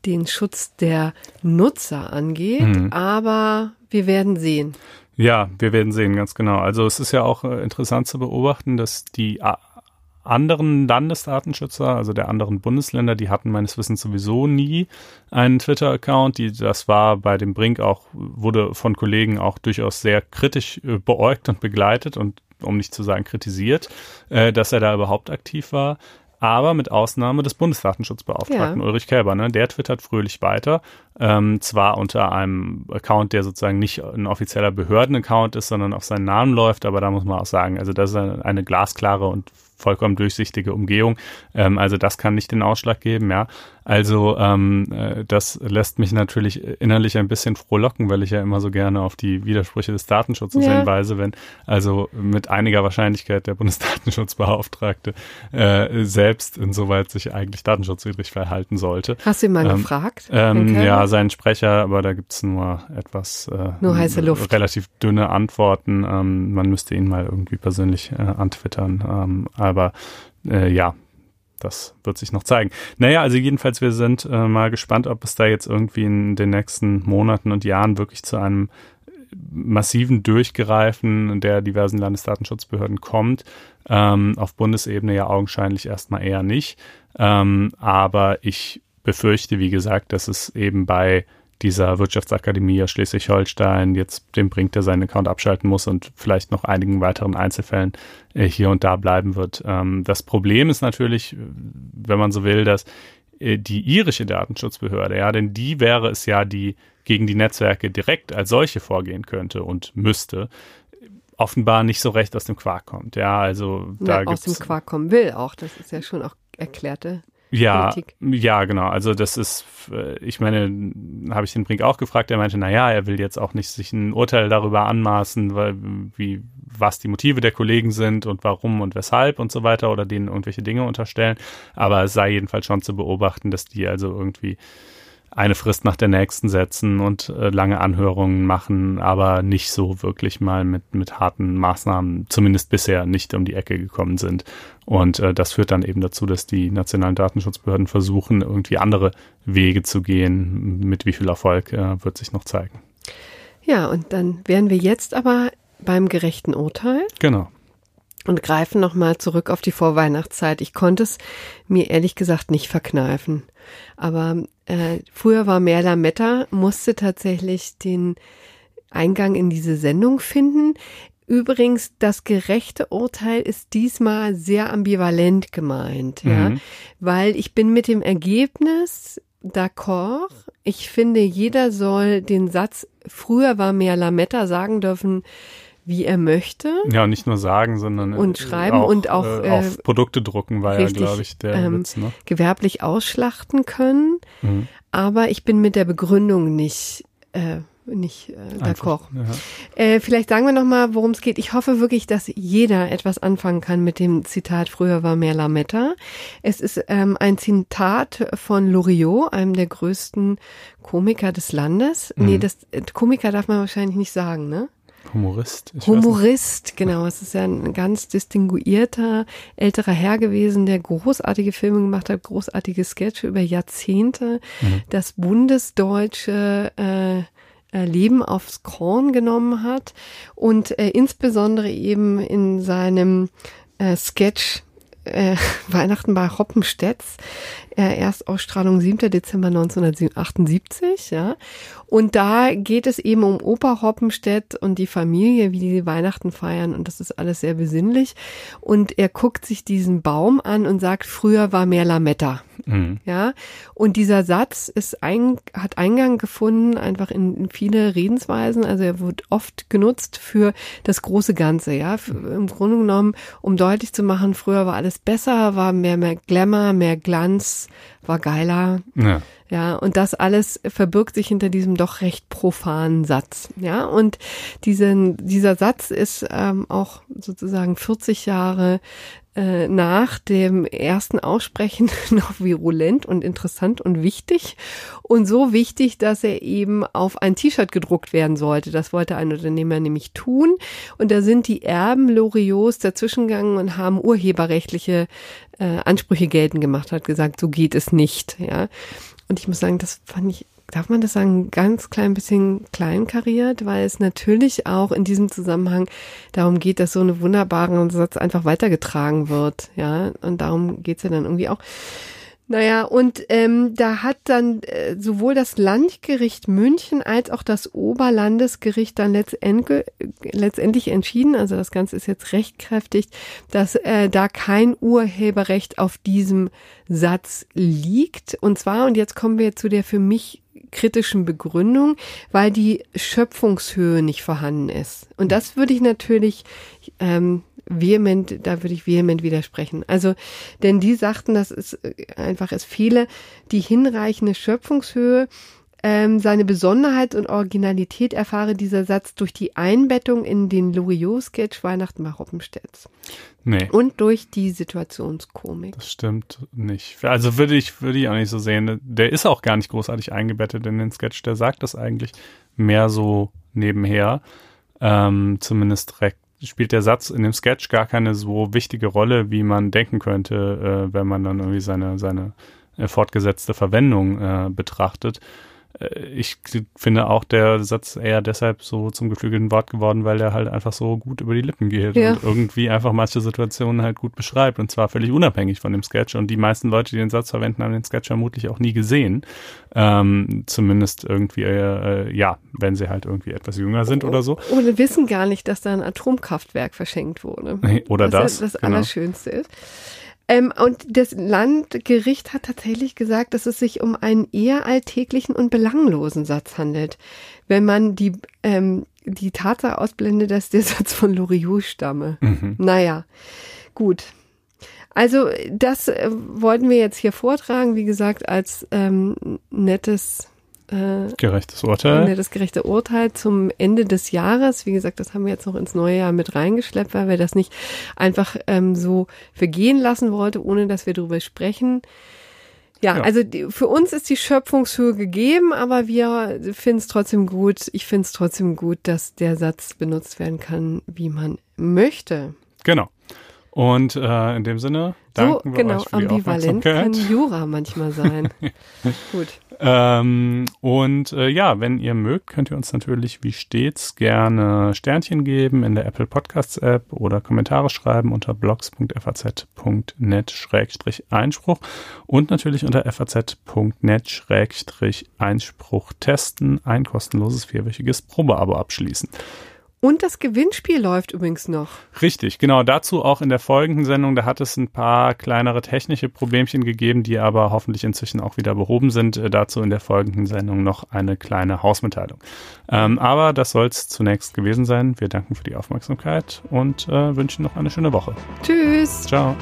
den Schutz der Nutzer angeht. Mhm. Aber wir werden sehen. Ja, wir werden sehen, ganz genau. Also es ist ja auch äh, interessant zu beobachten, dass die anderen Landesdatenschützer, also der anderen Bundesländer, die hatten meines Wissens sowieso nie einen Twitter-Account. Das war bei dem Brink auch, wurde von Kollegen auch durchaus sehr kritisch äh, beäugt und begleitet und um nicht zu sagen kritisiert, äh, dass er da überhaupt aktiv war aber mit Ausnahme des Bundesdatenschutzbeauftragten ja. Ulrich Kälber. Ne? Der twittert fröhlich weiter, ähm, zwar unter einem Account, der sozusagen nicht ein offizieller Behördenaccount ist, sondern auf seinen Namen läuft, aber da muss man auch sagen, also das ist eine glasklare und vollkommen durchsichtige Umgehung. Ähm, also das kann nicht den Ausschlag geben, ja. Also ähm, äh, das lässt mich natürlich innerlich ein bisschen frohlocken, weil ich ja immer so gerne auf die Widersprüche des Datenschutzes ja. hinweise, wenn also mit einiger Wahrscheinlichkeit der Bundesdatenschutzbeauftragte äh, selbst insoweit sich eigentlich datenschutzwidrig verhalten sollte. Hast du ihn mal ähm, gefragt? Ähm, ja, seinen Sprecher, aber da gibt's nur etwas äh, nur heiße Luft. relativ dünne Antworten. Ähm, man müsste ihn mal irgendwie persönlich äh, antwittern. Aber äh, ja, das wird sich noch zeigen. Naja, also jedenfalls, wir sind äh, mal gespannt, ob es da jetzt irgendwie in den nächsten Monaten und Jahren wirklich zu einem massiven Durchgreifen der diversen Landesdatenschutzbehörden kommt. Ähm, auf Bundesebene ja augenscheinlich erstmal eher nicht. Ähm, aber ich befürchte, wie gesagt, dass es eben bei dieser Wirtschaftsakademie aus Schleswig-Holstein jetzt dem bringt, der seinen Account abschalten muss und vielleicht noch einigen weiteren Einzelfällen äh, hier und da bleiben wird. Ähm, das Problem ist natürlich, wenn man so will, dass äh, die irische Datenschutzbehörde, ja, denn die wäre es ja, die gegen die Netzwerke direkt als solche vorgehen könnte und müsste offenbar nicht so recht aus dem Quark kommt. Ja, also da ja, aus dem Quark kommen will auch. Das ist ja schon auch erklärte ja, Politik. Ja, genau. Also das ist, äh, ich meine, habe ich den Brink auch gefragt, er meinte, na ja, er will jetzt auch nicht sich ein Urteil darüber anmaßen, weil, wie, was die Motive der Kollegen sind und warum und weshalb und so weiter oder denen irgendwelche Dinge unterstellen. Aber es sei jedenfalls schon zu beobachten, dass die also irgendwie eine Frist nach der nächsten setzen und äh, lange Anhörungen machen, aber nicht so wirklich mal mit, mit harten Maßnahmen, zumindest bisher nicht um die Ecke gekommen sind. Und äh, das führt dann eben dazu, dass die nationalen Datenschutzbehörden versuchen, irgendwie andere Wege zu gehen. Mit wie viel Erfolg äh, wird sich noch zeigen. Ja, und dann wären wir jetzt aber beim gerechten Urteil. Genau und greifen nochmal zurück auf die Vorweihnachtszeit. Ich konnte es mir ehrlich gesagt nicht verkneifen. Aber äh, früher war Merla Metta, musste tatsächlich den Eingang in diese Sendung finden. Übrigens, das gerechte Urteil ist diesmal sehr ambivalent gemeint, mhm. ja, weil ich bin mit dem Ergebnis d'accord. Ich finde, jeder soll den Satz, früher war mehr Lametta sagen dürfen, wie er möchte. Ja, nicht nur sagen, sondern und schreiben auch, und auch äh, auf Produkte drucken war richtig, ja, glaube ich, der ähm, Witz. Ne? Gewerblich ausschlachten können. Mhm. Aber ich bin mit der Begründung nicht äh, nicht äh, d'accord. Ja. Äh, vielleicht sagen wir noch mal, worum es geht. Ich hoffe wirklich, dass jeder etwas anfangen kann mit dem Zitat "Früher war mehr Lametta". Es ist ähm, ein Zitat von Loriot, einem der größten Komiker des Landes. Mhm. Nee, das äh, Komiker darf man wahrscheinlich nicht sagen, ne? Humorist. Humorist, genau. Es ist ja ein ganz distinguierter älterer Herr gewesen, der großartige Filme gemacht hat, großartige Sketche über Jahrzehnte, mhm. das bundesdeutsche äh, äh, Leben aufs Korn genommen hat und äh, insbesondere eben in seinem äh, Sketch äh, Weihnachten bei Hoppenstedts, äh, Erstausstrahlung 7. Dezember 1978, ja. Und da geht es eben um Opa Hoppenstedt und die Familie, wie die Weihnachten feiern und das ist alles sehr besinnlich. Und er guckt sich diesen Baum an und sagt, früher war mehr Lametta. Mhm. Ja. Und dieser Satz ist ein, hat Eingang gefunden einfach in, in viele Redensweisen. Also er wird oft genutzt für das große Ganze, ja. Für, Im Grunde genommen, um deutlich zu machen, früher war alles besser, war mehr, mehr Glamour, mehr Glanz, war geiler. Ja. Ja, und das alles verbirgt sich hinter diesem doch recht profanen Satz. Ja, und diesen, dieser Satz ist ähm, auch sozusagen 40 Jahre äh, nach dem ersten Aussprechen noch virulent und interessant und wichtig. Und so wichtig, dass er eben auf ein T-Shirt gedruckt werden sollte. Das wollte ein Unternehmer nämlich tun. Und da sind die Erben Loriots dazwischengegangen und haben urheberrechtliche äh, Ansprüche geltend gemacht, hat gesagt, so geht es nicht. Ja. Und ich muss sagen, das fand ich darf man das sagen, ganz klein bisschen kleinkariert, weil es natürlich auch in diesem Zusammenhang darum geht, dass so eine wunderbare Satz einfach weitergetragen wird, ja, und darum geht's ja dann irgendwie auch. Naja, und ähm, da hat dann äh, sowohl das Landgericht München als auch das Oberlandesgericht dann letztendlich, letztendlich entschieden, also das Ganze ist jetzt rechtkräftig, dass äh, da kein Urheberrecht auf diesem Satz liegt. Und zwar, und jetzt kommen wir zu der für mich kritischen Begründung, weil die Schöpfungshöhe nicht vorhanden ist. Und das würde ich natürlich ähm, vehement, da würde ich vehement widersprechen. Also, denn die sagten, das ist äh, einfach, es fehle die hinreichende Schöpfungshöhe. Ähm, seine Besonderheit und Originalität erfahre dieser Satz durch die Einbettung in den Loriot-Sketch Weihnachten bei Hoppenstedts. Nee. Und durch die Situationskomik. Das stimmt nicht. Also würde ich, würde ich auch nicht so sehen. Der ist auch gar nicht großartig eingebettet in den Sketch. Der sagt das eigentlich mehr so nebenher. Ähm, zumindest direkt spielt der Satz in dem Sketch gar keine so wichtige Rolle, wie man denken könnte, äh, wenn man dann irgendwie seine, seine äh, fortgesetzte Verwendung äh, betrachtet. Äh, ich finde auch der Satz eher deshalb so zum geflügelten Wort geworden, weil er halt einfach so gut über die Lippen geht ja. und irgendwie einfach manche Situationen halt gut beschreibt und zwar völlig unabhängig von dem Sketch und die meisten Leute, die den Satz verwenden, haben den Sketch vermutlich auch nie gesehen. Ähm, zumindest irgendwie, äh, ja, wenn sie halt irgendwie etwas jünger sind oder so. Oder wissen gar nicht, dass da ein Atomkraftwerk verschenkt wurde. Oder das. Das, das genau. Allerschönste ist. Ähm, und das Landgericht hat tatsächlich gesagt, dass es sich um einen eher alltäglichen und belanglosen Satz handelt. Wenn man die, ähm, die Tatsache ausblendet, dass der Satz von Loriot stamme. Mhm. Naja, gut. Also das äh, wollten wir jetzt hier vortragen, wie gesagt, als ähm, nettes äh, gerechtes Urteil. Das gerechte Urteil zum Ende des Jahres. Wie gesagt, das haben wir jetzt noch ins neue Jahr mit reingeschleppt, weil wir das nicht einfach ähm, so vergehen lassen wollten, ohne dass wir darüber sprechen. Ja, ja. also die, für uns ist die Schöpfungshöhe gegeben, aber wir finden es trotzdem gut. Ich finde es trotzdem gut, dass der Satz benutzt werden kann, wie man möchte. Genau. Und äh, in dem Sinne danken so, wir genau, euch für die ambivalent kann Jura manchmal sein. Gut. Ähm, und äh, ja, wenn ihr mögt, könnt ihr uns natürlich wie stets gerne Sternchen geben in der Apple Podcasts App oder Kommentare schreiben unter blogs.faz.net-einspruch und natürlich unter faz.net-einspruch testen, ein kostenloses vierwöchiges Probeabo abschließen. Und das Gewinnspiel läuft übrigens noch. Richtig, genau. Dazu auch in der folgenden Sendung, da hat es ein paar kleinere technische Problemchen gegeben, die aber hoffentlich inzwischen auch wieder behoben sind. Äh, dazu in der folgenden Sendung noch eine kleine Hausmitteilung. Ähm, aber das soll es zunächst gewesen sein. Wir danken für die Aufmerksamkeit und äh, wünschen noch eine schöne Woche. Tschüss. Ciao.